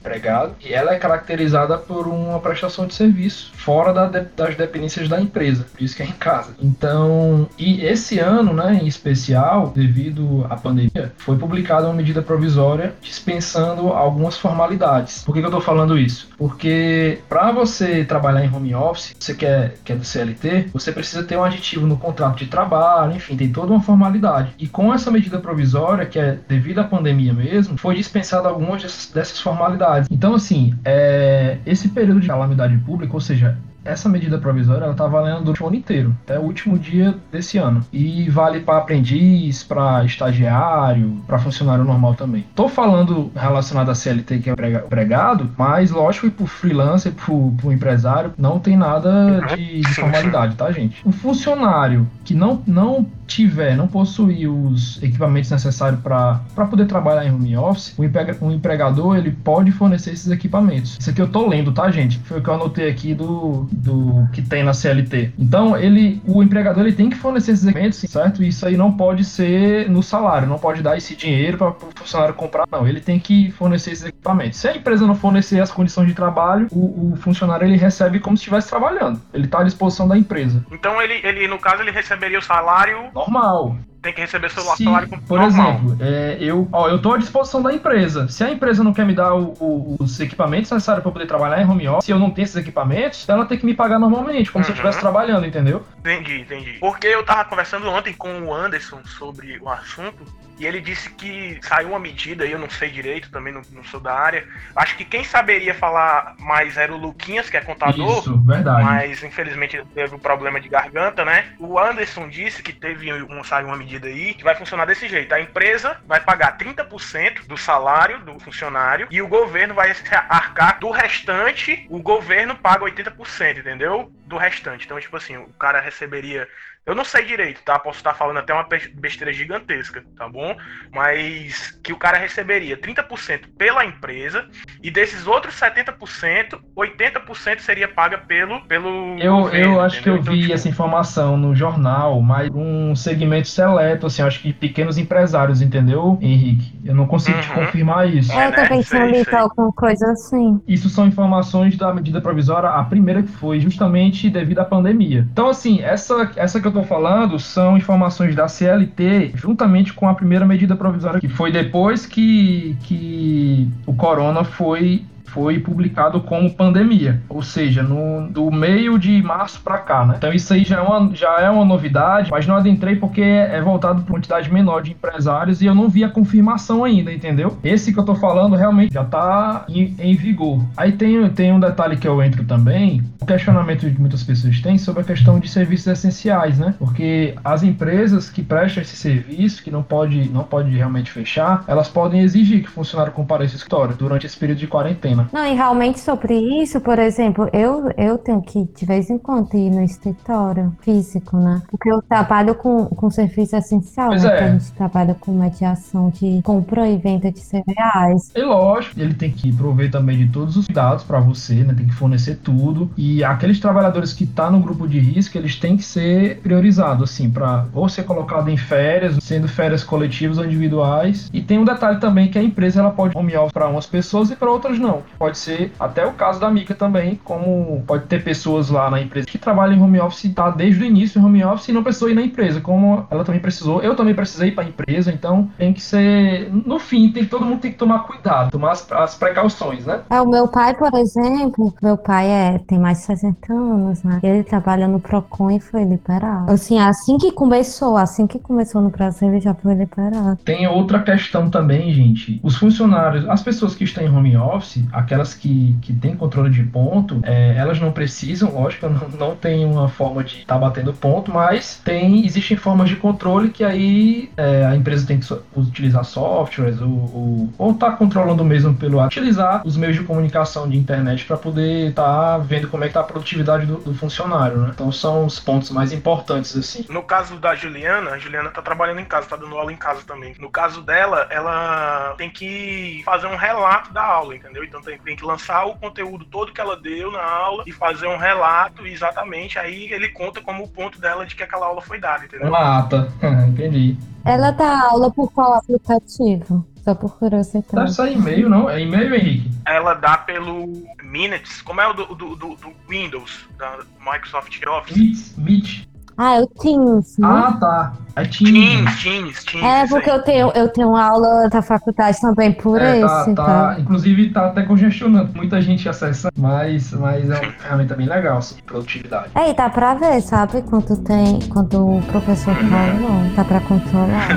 empregado, e ela é caracterizada por uma prestação de serviço fora da de, das dependências da empresa, por isso que é em casa. Então, e esse ano, né, em especial, devido à pandemia, foi publicada uma medida provisória dispensando algumas formalidades. Por que, que eu estou falando isso? Porque para você trabalhar em home office, você quer, quer do CLT, você precisa ter um aditivo no contrato de trabalho, enfim, tem toda uma formalidade. E com essa medida provisória, que é devido à pandemia mesmo, foi dispensada algumas dessas formalidades. Então, assim, é, esse período de calamidade pública, ou seja, essa medida provisória ela tá valendo durante o ano inteiro, até o último dia desse ano. E vale para aprendiz, para estagiário, para funcionário normal também. Tô falando relacionado a CLT que é empregado, mas lógico que pro freelancer, pro, pro empresário, não tem nada de, de formalidade, tá, gente? Um funcionário que não, não tiver, não possuir os equipamentos necessários para poder trabalhar em home office, o, emprega, o empregador ele pode fornecer esses equipamentos. Isso aqui eu tô lendo, tá, gente? Foi o que eu anotei aqui do, do que tem na CLT. Então, ele, o empregador ele tem que fornecer esses equipamentos, certo? Isso aí não pode ser no salário, não pode dar esse dinheiro para o funcionário comprar, não. Ele tem que fornecer esses equipamentos. Se a empresa não fornecer as condições de trabalho, o, o funcionário ele recebe como se estivesse trabalhando. Ele está à disposição da empresa. Então, ele, ele, no caso, ele receberia o salário normal. Tem que receber seu Se, salário Por normal. exemplo, é, eu, ó, eu tô à disposição da empresa. Se a empresa não quer me dar o, o, os equipamentos necessários para poder trabalhar em home office, se eu não tenho esses equipamentos, ela tem que me pagar normalmente, como uhum. se eu uhum. estivesse trabalhando, entendeu? Entendi, entendi. Porque eu tava conversando ontem com o Anderson sobre o assunto e ele disse que saiu uma medida, eu não sei direito, também não, não, sou da área. Acho que quem saberia falar mais era o Luquinhas, que é contador. Isso, verdade. Mas infelizmente teve um problema de garganta, né? O Anderson disse que teve um, saiu uma medida aí que vai funcionar desse jeito. A empresa vai pagar 30% do salário do funcionário e o governo vai arcar do restante, o governo paga 80%, entendeu? Do restante. Então, tipo assim, o cara receberia eu não sei direito, tá? Posso estar falando até uma besteira gigantesca, tá bom? Mas que o cara receberia 30% pela empresa e desses outros 70%, 80% seria paga pelo pelo Eu, governo, eu acho entendeu? que eu então, vi tipo... essa informação no jornal, mas um segmento seleto, assim, acho que pequenos empresários, entendeu, Henrique? Eu não consigo uhum. te confirmar isso. É, eu tô pensando em alguma coisa assim. Isso são informações da medida provisória, a primeira que foi justamente devido à pandemia. Então, assim, essa, essa que eu tô falando são informações da CLT, juntamente com a primeira medida provisória, que foi depois que, que o corona foi foi publicado como pandemia, ou seja, no, do meio de março para cá, né? Então isso aí já é, uma, já é uma novidade, mas não adentrei porque é voltado para quantidade menor de empresários e eu não vi a confirmação ainda, entendeu? Esse que eu tô falando realmente já tá em, em vigor. Aí tem, tem um detalhe que eu entro também, o questionamento que muitas pessoas têm sobre a questão de serviços essenciais, né? Porque as empresas que prestam esse serviço, que não pode, não pode realmente fechar, elas podem exigir que o funcionário compareça ao escritório durante esse período de quarentena. Não, e realmente sobre isso, por exemplo, eu, eu tenho que de vez em quando ir no escritório físico, né? Porque eu trabalho com, com serviço essencial, pois né? É. A gente trabalha com mediação de compra e venda de cereais. É lógico, ele tem que prover também de todos os dados para você, né? Tem que fornecer tudo. E aqueles trabalhadores que estão tá no grupo de risco, eles têm que ser priorizados, assim, para ou ser colocado em férias, sendo férias coletivas ou individuais. E tem um detalhe também que a empresa ela pode home office para umas pessoas e para outras não. Pode ser até o caso da Mica também, como pode ter pessoas lá na empresa que trabalham em home office, tá desde o início em home office e não precisou ir na empresa, como ela também precisou. Eu também precisei ir para a empresa, então tem que ser, no fim, tem todo mundo tem que tomar cuidado, tomar as, as precauções, né? É, o meu pai, por exemplo, meu pai é, tem mais de 60 anos, né? Ele trabalha no Procon e foi liberado. Assim, assim que começou, assim que começou no Brasil, ele já foi liberado. Tem outra questão também, gente. Os funcionários, as pessoas que estão em home office, aquelas que, que têm controle de ponto, é, elas não precisam, lógico, não, não tem uma forma de estar tá batendo ponto, mas tem existem formas de controle que aí é, a empresa tem que utilizar softwares ou, ou, tá controlando mesmo pelo utilizar os meios de comunicação de internet para poder estar tá vendo como é que tá a produtividade do, do, funcionário, né? Então são os pontos mais importantes assim. No caso da Juliana, a Juliana tá trabalhando em casa, tá dando aula em casa também. No caso dela, ela tem que fazer um relato da aula, entendeu? Então tem, tem que lançar o conteúdo todo que ela deu na aula e fazer um relato exatamente. Aí ele conta como o ponto dela de que aquela aula foi dada, entendeu? Uma ata, entendi. Ela dá aula por qual aplicativo? Só por curiosidade. Deve sair e-mail, não? É e-mail, Henrique? Ela dá pelo Minutes. Como é o do, do, do, do Windows, da Microsoft Office? Meet. Meet. Ah, é o Teams, né? Ah, tá. É Teams. Teams, Teams, Teams. é, porque eu tenho, eu tenho aula da faculdade também por É, esse, tá, tá? tá, inclusive tá até congestionando, muita gente acessa, mas, mas é uma ferramenta bem legal, assim, de produtividade. É, e dá pra ver, sabe? Quanto tem, quando o professor fala, não, dá pra controlar.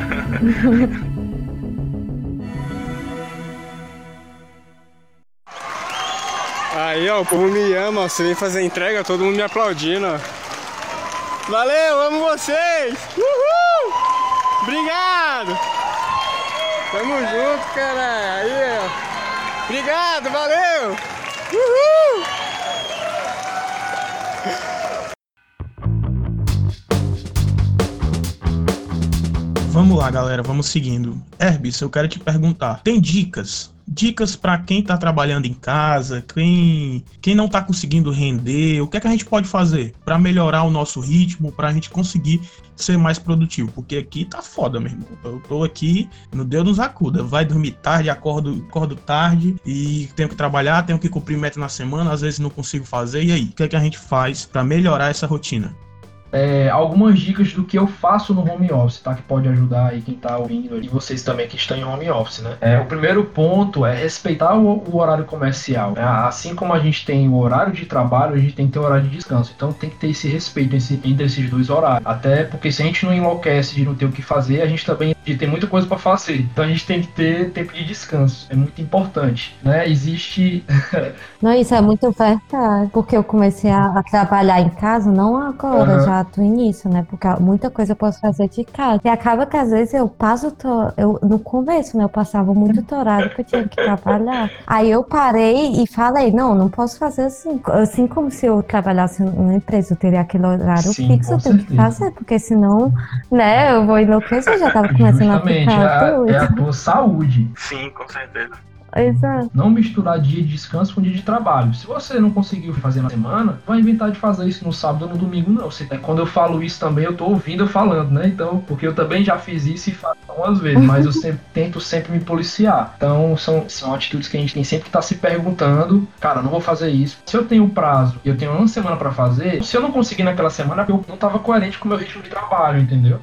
Aí, ó, o povo me ama, ó, você vem fazer entrega, todo mundo me aplaudindo, ó. Valeu, amo vocês! Uhul! Obrigado! Tamo junto, caralho! Aí, ó. Obrigado, valeu! Uhul! Vamos lá, galera, vamos seguindo. Herbis, eu quero te perguntar: tem dicas? Dicas para quem tá trabalhando em casa, quem, quem não tá conseguindo render, o que é que a gente pode fazer para melhorar o nosso ritmo, pra gente conseguir ser mais produtivo? Porque aqui tá foda, meu irmão. Eu tô aqui, no Deus nos acuda. Vai dormir tarde, acordo, acordo tarde e tenho que trabalhar, tenho que cumprir meta na semana, às vezes não consigo fazer. E aí, o que é que a gente faz para melhorar essa rotina? É, algumas dicas do que eu faço no home office, tá? Que pode ajudar aí quem tá ouvindo e vocês também que estão em home office, né? É, o primeiro ponto é respeitar o, o horário comercial. né? Assim como a gente tem o horário de trabalho, a gente tem que ter o horário de descanso. Então tem que ter esse respeito esse- entre esses dois horários. Até porque se a gente não enlouquece de não ter o que fazer, a gente também tem muita coisa para fazer. Então a gente tem que ter tempo de descanso. É muito importante, né? Existe Não, isso é muito verdade. Porque eu comecei a, trabalhar em casa, não agora, Aham. já do início, né? Porque muita coisa eu posso fazer de casa. E acaba que às vezes eu passo, to- eu, no começo, né? Eu passava muito do horário que eu tinha que trabalhar. Aí eu parei e falei, não, não posso fazer assim. Assim como se eu trabalhasse numa empresa, eu teria aquele horário Sim, fixo, eu tenho que fazer, porque senão, né, eu vou enlouquecer, eu já tava começando a justamente é ficar a, é doida. a tua saúde. Sim, com certeza. Exato. Não misturar dia de descanso com dia de trabalho. Se você não conseguiu fazer na semana, vai inventar de fazer isso no sábado ou no domingo, não. Você- é, quando eu falo isso também, eu tô ouvindo eu falando, né? Então, porque eu também já fiz isso e faço algumas vezes, mas eu sempre, tento sempre me policiar. Então, são, são atitudes que a gente tem sempre que estar se perguntando, cara, não vou fazer isso. Se eu tenho prazo e eu tenho uma semana pra fazer, se eu não conseguir naquela semana, eu não tava coerente com o meu ritmo de trabalho, entendeu?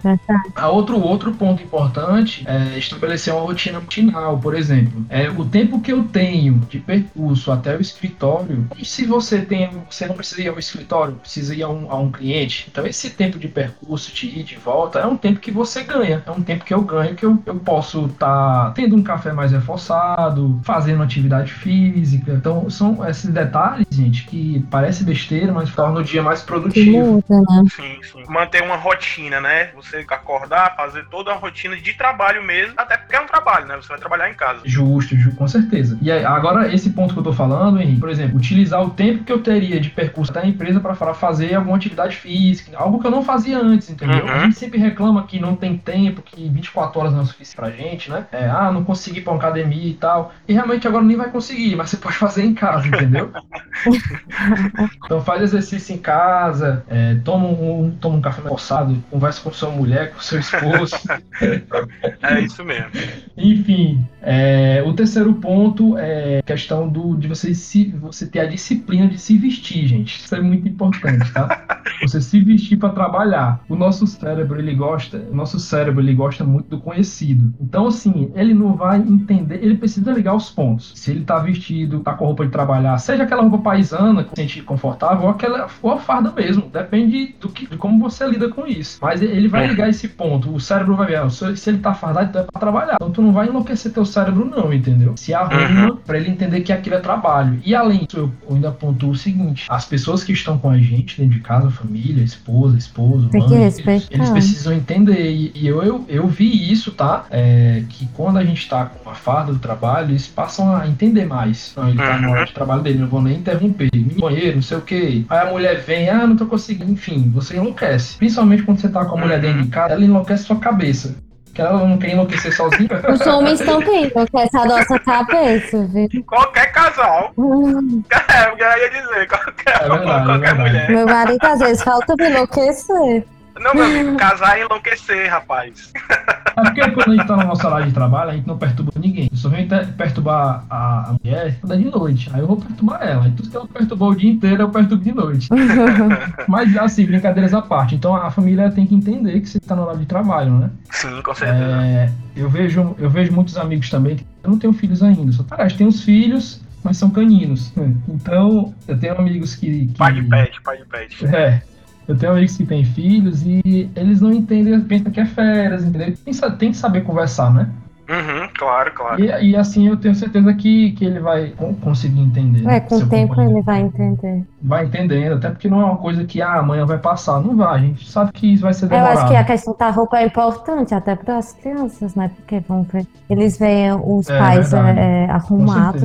A outro, outro ponto importante é estabelecer uma rotina matinal, por exemplo. É o tempo que eu tenho de percurso até o escritório. E se você tem, você não precisa ir ao escritório, precisa ir a um, a um cliente. Então esse tempo de percurso, de ir e de volta, é um tempo que você ganha. É um tempo que eu ganho, que eu, eu posso estar tendo um café mais reforçado, fazendo atividade física. Então são esses detalhes, gente, que parece besteira, mas torna o dia mais produtivo. muda, né? Sim, sim. Manter uma rotina, né? Você acordar, fazer toda a rotina de trabalho mesmo, até porque é um trabalho, né? Você vai trabalhar em casa. Justo, ju- com certeza. E aí, agora, esse ponto que eu tô falando, Henrique, por exemplo, utilizar o tempo que eu teria de percurso até a empresa para fazer alguma atividade física, algo que eu não fazia antes, entendeu? Uhum. A gente sempre reclama que não tem tempo, que 24 horas não é suficiente pra gente, né? É, ah, não consegui ir pra uma academia e tal. E realmente agora nem vai conseguir, mas você pode fazer em casa, entendeu? então faz exercício em casa, é, toma, um, toma um café forçado, conversa com sua mulher, com seu esposo. É isso mesmo. Enfim, é, o terceiro ponto é questão do, de você, se, você ter a disciplina de se vestir, gente. Isso é muito importante, tá? Você se vestir para trabalhar. O nosso cérebro, ele gosta, o nosso cérebro, ele gosta muito do conhecido. Então, assim, ele não vai entender, ele precisa ligar os pontos. Se ele tá vestido, tá com roupa de trabalhar, seja aquela roupa paisana, que se sente confortável, ou aquela ou a farda mesmo. Depende do que, de como você lida com isso. Mas ele vai ligar esse ponto. O cérebro vai ver, ah, se se ele tá fardado, então é pra trabalhar. Então tu não vai enlouquecer teu cérebro, não, entendeu? Se arruma pra ele entender que aquilo é trabalho. E além disso, eu ainda pontuo o seguinte: as pessoas que estão com a gente dentro de casa, família, esposa, esposo, mãe, eles, eles precisam entender. E, e eu, eu, eu vi isso, tá? É, que quando a gente tá com a farda do trabalho, eles passam a entender mais. Não, ele tá na hora de trabalho dele, não vou nem interromper. Me banheiro, não sei o que. Aí a mulher vem, ah, não tô conseguindo. Enfim, você enlouquece. Principalmente quando você tá com a mulher dentro de casa, ela enlouquece sua cabeça. Que ela não quer enlouquecer sozinha. Os homens também, porque essa nossa cabeça, viu? Qualquer casal. É, eu ia dizer, qualquer, É verdade, é qualquer verdade. mulher. Meu marido às vezes falta me enlouquecer. Não, meu amigo, casar e enlouquecer, rapaz. É porque quando a gente tá no nosso horário de trabalho, a gente não perturba ninguém. Se a gente perturbar a, a mulher, quando é de noite. Aí eu vou perturbar ela. E tudo que ela perturbou o dia inteiro, eu perturbo de noite. Mas assim, brincadeiras à parte. Então a família tem que entender que você tá no horário de trabalho, né? Sim, com certeza. É, eu, vejo, eu vejo muitos amigos também que eu não tenho filhos ainda. Só, cara, tem os filhos, mas são caninos. Então, eu tenho amigos que. que pai de pet, pai de pet. É. Eu tenho amigos que têm filhos e eles não entendem, pensam que é férias, entendeu? Tem, tem que saber conversar, né? Uhum, claro, claro. E, e, assim eu tenho certeza que, que ele vai conseguir entender. É, com o tempo companheiro. ele vai entender. Vai entendendo, até porque não é uma coisa que ah, amanhã vai passar. Não vai, a gente sabe que isso vai ser demorado. Eu acho que a questão da roupa é importante, até para as crianças, né? Porque vão ver. Eles veem os é, pais é, é, arrumados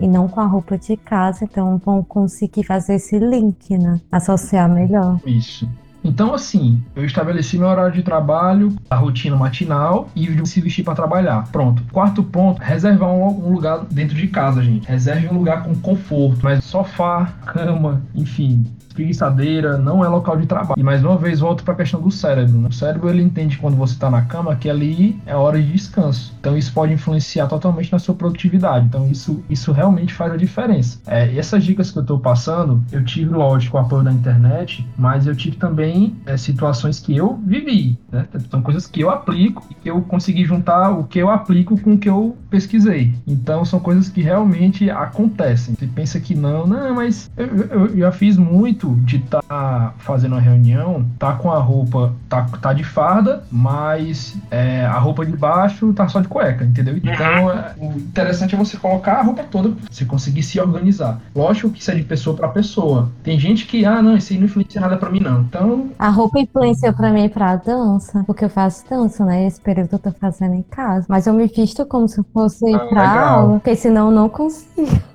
e não com a roupa de casa, então vão conseguir fazer esse link, né? Associar melhor. Isso. Então, assim, eu estabeleci meu horário de trabalho, a rotina matinal e se vestir para trabalhar. Pronto. Quarto ponto, reservar um, lugar dentro de casa, gente. Reserve um lugar com conforto, mas sofá, cama, enfim, preguiçadeira, não é local de trabalho. E mais uma vez volto para a questão do cérebro. Né? O cérebro ele entende quando você está na cama que ali é hora de descanso. Então isso pode influenciar totalmente na sua produtividade. Então isso, isso realmente faz a diferença. É, essas dicas que eu estou passando, eu tive, lógico, o apoio da internet, mas eu tive também é, situações que eu vivi. Né? São coisas que eu aplico e que eu consegui juntar o que eu aplico com o que eu pesquisei. Então são coisas que realmente acontecem. Você pensa que não, não, mas eu, eu, eu já fiz muito de estar tá fazendo uma reunião, tá com a roupa, tá, tá de farda, mas é, a roupa de baixo tá só de cueca, entendeu? Então, é, o interessante é você colocar a roupa toda, você conseguir se organizar. Lógico que isso é de pessoa para pessoa. Tem gente que, ah, não, isso aí não influencia nada para mim, não. Então. A roupa influencia para mim pra dança, porque eu faço dança, né? Esse período eu tô fazendo em casa. Mas eu me visto como se fosse ah, pra legal. aula, porque senão eu não consigo.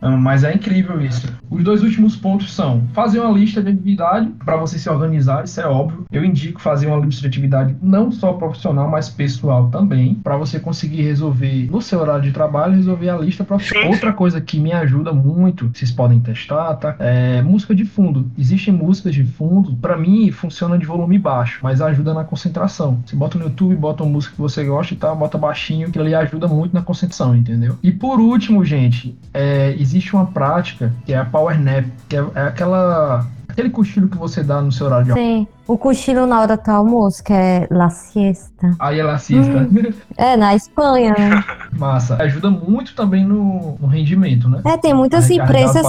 Mas é incrível isso. Os dois últimos pontos são fazer uma lista de atividade para você se organizar, isso é óbvio. Eu indico fazer uma lista de atividade não só profissional, mas pessoal também, para você conseguir resolver no seu horário de trabalho, resolver a lista profissional. Outra coisa que me ajuda muito, vocês podem testar, tá? É música de fundo. Existem músicas de fundo, para mim funciona de volume baixo, mas ajuda na concentração. Você bota no YouTube, bota uma música que você gosta e tal, bota baixinho, que ali ajuda muito na concentração, entendeu? E por último, gente, é é, existe uma prática que é a power nap, que é, é aquela aquele cochilo que você dá no seu horário de. Sim. O cochilo na hora do almoço, que é la siesta. Aí é la siesta. Hum. É, na Espanha, né? Massa. Ajuda muito também no, no rendimento, né? É, tem muitas empresas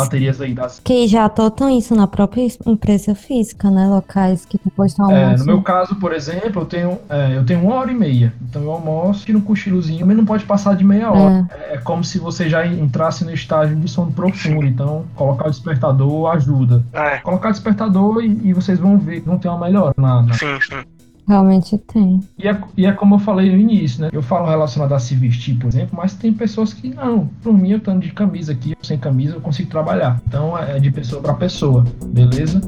das... que já adotam isso na própria empresa física, né? Locais que depois do almoço. É, no meu caso, por exemplo, eu tenho, é, eu tenho uma hora e meia. Então eu almoço, tiro um cochilozinho, mas não pode passar de meia hora. É. é como se você já entrasse no estágio de sono profundo. Então, colocar o despertador ajuda. É. Colocar o despertador e, e vocês vão ver que não tem uma melhor na, na... Sim, sim. Realmente tem. E é, e é como eu falei no início, né? Eu falo relacionado a se vestir, por exemplo, mas tem pessoas que não. Por mim, eu estando de camisa aqui, sem camisa, eu consigo trabalhar. Então é de pessoa para pessoa, beleza?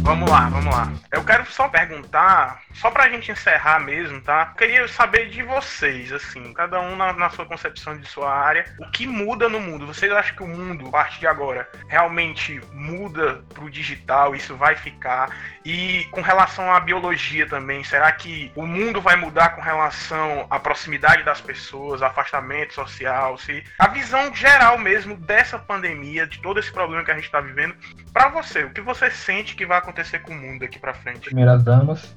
Vamos lá, vamos lá. Eu quero só perguntar, só pra gente encerrar mesmo, tá? Eu queria saber de vocês, assim, cada um na, na, sua concepção de sua área, o que muda no mundo? Vocês acham que o mundo, a partir de agora, realmente muda pro digital? Isso vai ficar? E com relação à biologia também, será que o mundo vai mudar com relação à proximidade das pessoas, afastamento social? Se a visão geral mesmo dessa pandemia, de todo esse problema que a gente tá vivendo, para você, o que você sente que vai acontecer? acontecer com o mundo daqui para frente? Primeiras damas.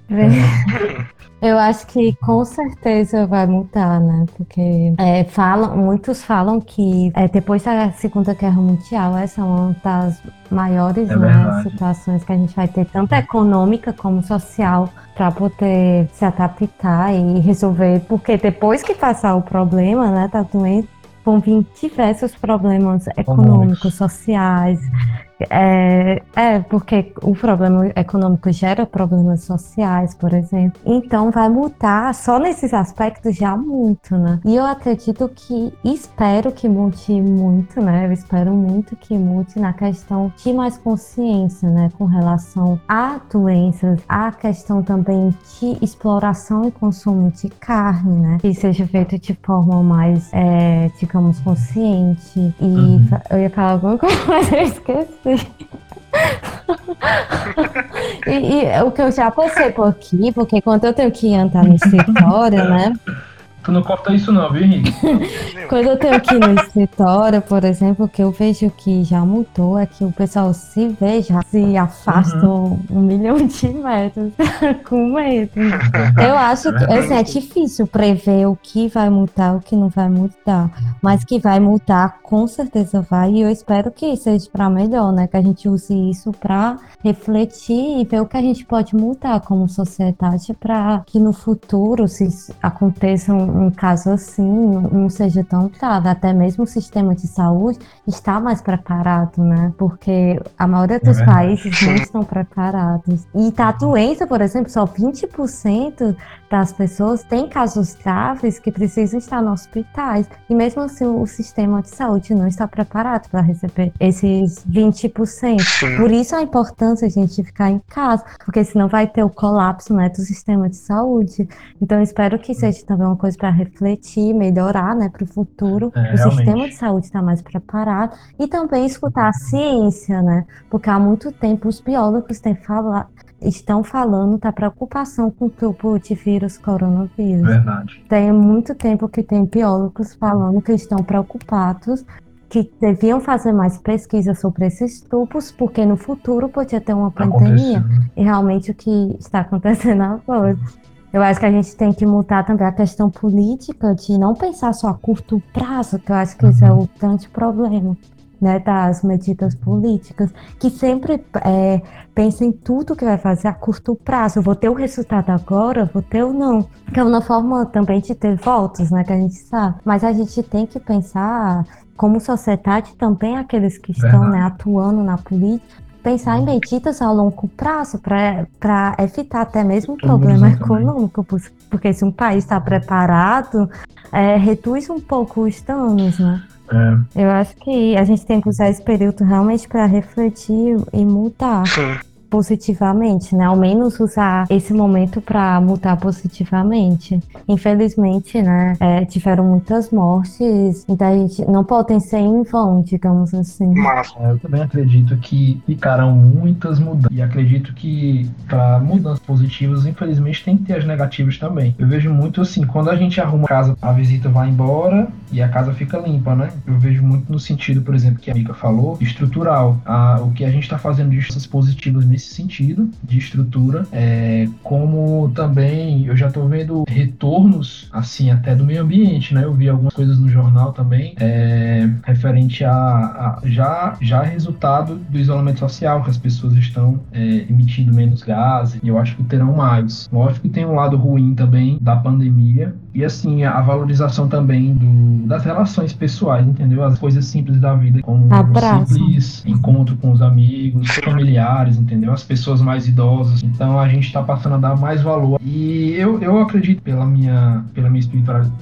Eu acho que com certeza vai mudar, né? Porque é, falam, muitos falam que é, depois da Segunda Guerra Mundial, essa é uma das maiores é né, situações que a gente vai ter, tanto econômica como social, para poder se adaptar e resolver. Porque depois que passar o problema, né, da doença, vão vir diversos problemas econômicos, sociais, É, é, porque o problema econômico gera problemas sociais, por exemplo. Então vai mudar só nesses aspectos já muito, né? E eu acredito que, espero que mude muito, né? Eu espero muito que mude na questão de mais consciência, né? Com relação a doenças, a questão também de exploração e consumo de carne, né? Que seja feito de forma mais, é, digamos, consciente. E uhum. eu ia falar alguma coisa, mas eu esqueci. E, e, o que eu já passei por aqui, porque quando eu tenho que andar no escritório, né? Tu não corta isso não, viu, Henrique? Quando eu tenho aqui no escritório, por exemplo, que eu vejo que já mudou é que o pessoal se vê, já se afasta uhum. um milhão de metros com medo. Eu acho que assim, é difícil prever o que vai mudar, o que não vai mudar. Mas que vai mudar, com certeza vai. E eu espero que seja para melhor, né? Que a gente use isso para refletir e ver o que a gente pode mudar como sociedade para que no futuro, se aconteçam um caso assim não seja tão grave. Até mesmo o sistema de saúde está mais preparado, né? Porque a maioria dos é países não estão preparados. E a doença, por exemplo, só 20% das pessoas têm casos graves que precisam estar nos hospitais. E mesmo assim, o sistema de saúde não está preparado para receber esses 20%. Por isso a importância de a gente ficar em casa, porque senão vai ter o colapso né, do sistema de saúde. Então, espero que seja também uma coisa para refletir, melhorar, né, para o futuro. É, o realmente. sistema de saúde está mais preparado e também escutar a ciência, né? Porque há muito tempo os biólogos têm falado, estão falando da preocupação com o grupo de vírus coronavírus. Verdade. Tem muito tempo que tem biólogos falando que estão preocupados que deviam fazer mais pesquisa sobre esses grupos, porque no futuro podia ter uma pandemia. E realmente o que está acontecendo agora. Eu acho que a gente tem que mudar também a questão política de não pensar só a curto prazo, que eu acho que esse é o grande problema. Né, das medidas políticas, que sempre é, pensa em tudo que vai fazer a curto prazo. Vou ter o resultado agora, vou ter ou não. Que é uma forma também de ter votos, né, que a gente sabe. Mas a gente tem que pensar, como sociedade, também aqueles que estão né, atuando na política, pensar em medidas a longo prazo para evitar até mesmo um problema econômico, porque se um país está preparado, é, reduz um pouco os danos, né? É. Eu acho que a gente tem que usar esse período realmente para refletir e mudar. Sim positivamente, né? Ao menos usar esse momento para mudar positivamente. Infelizmente, né? É, tiveram muitas mortes, então a gente não podem ser em vão, digamos assim. Mas é, eu também acredito que ficarão muitas mudanças e acredito que para mudanças positivas, infelizmente, tem que ter as negativas também. Eu vejo muito assim, quando a gente arruma a casa, a visita vai embora e a casa fica limpa, né? Eu vejo muito no sentido, por exemplo, que a amiga falou, estrutural. A, o que a gente está fazendo de coisas positivas nesse nesse sentido de estrutura, é, como também eu já estou vendo retornos assim até do meio ambiente, né? Eu vi algumas coisas no jornal também é, referente a, a, já já resultado do isolamento social, que as pessoas estão é, emitindo menos gases e eu acho que terão mais. Lógico que tem um lado ruim também da pandemia e assim a valorização também do, das relações pessoais, entendeu? As coisas simples da vida, como um simples encontro com os amigos, familiares, entendeu? entendeu? As pessoas mais idosas. Então a gente está passando a dar mais valor. E eu, eu acredito, pela minha, pela minha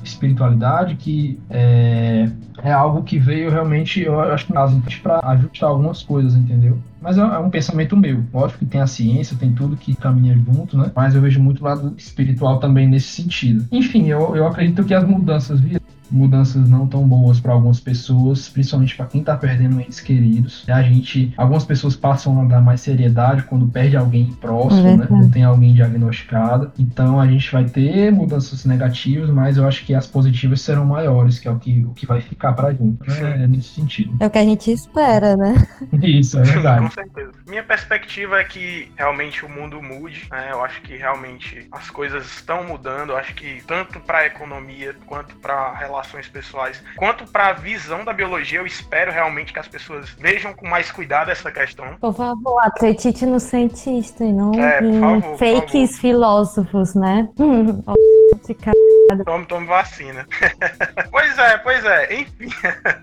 espiritualidade, que é, é algo que veio realmente, eu acho que para ajustar algumas coisas, entendeu? Mas é, é, um pensamento meu. Lógico que tem a ciência, tem tudo que caminha junto, né? Mas eu vejo muito lado espiritual também nesse sentido. Enfim, eu, eu acredito que as mudanças vieram mudanças não tão boas para algumas pessoas, principalmente para quem está perdendo entes queridos. A gente, algumas pessoas passam a dar mais seriedade quando perde alguém próximo, é né? Não tem alguém diagnosticado. Então a gente vai ter mudanças negativas, mas eu acho que as positivas serão maiores, que é o que, o que vai ficar para a gente. Né? É nesse sentido. É o que a gente espera, né? Isso, é verdade. Com certeza. Minha perspectiva é que realmente o mundo mude. Né? Eu acho que realmente as coisas estão mudando. Eu acho que tanto para a economia quanto para a relação relações pessoais, quanto para a visão da biologia, eu espero realmente que as pessoas vejam com mais cuidado essa questão. Por favor, acredite no cientista e não é, em favor, fakes filósofos, né? Tome, tome vacina. pois é, pois é. Enfim,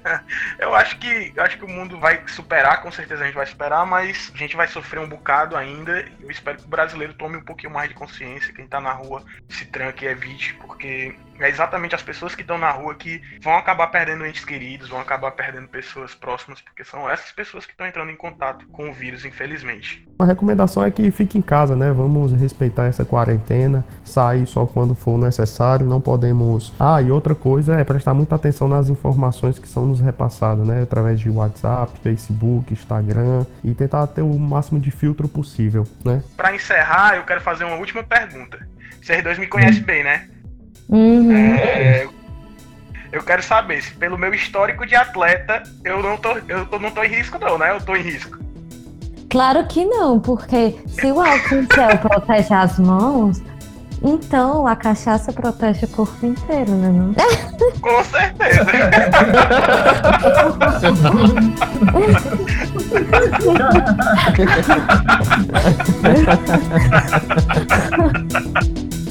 eu acho que eu acho que o mundo vai superar, com certeza a gente vai superar, mas a gente vai sofrer um bocado ainda. Eu espero que o brasileiro tome um pouquinho mais de consciência, quem tá na rua se tranque e evite, porque é exatamente as pessoas que estão na rua que vão acabar perdendo entes queridos, vão acabar perdendo pessoas próximas, porque são essas pessoas que estão entrando em contato com o vírus, infelizmente. A recomendação é que fique em casa, né? Vamos respeitar essa quarentena, sair só quando for necessário, não podemos. Ah, e outra coisa é prestar muita atenção nas informações que são nos repassadas, né? Através de WhatsApp, Facebook, Instagram e tentar ter o máximo de filtro possível, né? Para encerrar, eu quero fazer uma última pergunta. Vocês dois me conhecem bem, né? Uhum. É, eu quero saber se pelo meu histórico de atleta eu não tô, eu tô, não tô em risco, não, né? Eu tô em risco. Claro que não, porque se o álcool em gel protege as mãos, então a cachaça protege o corpo inteiro, né? Não? Com certeza.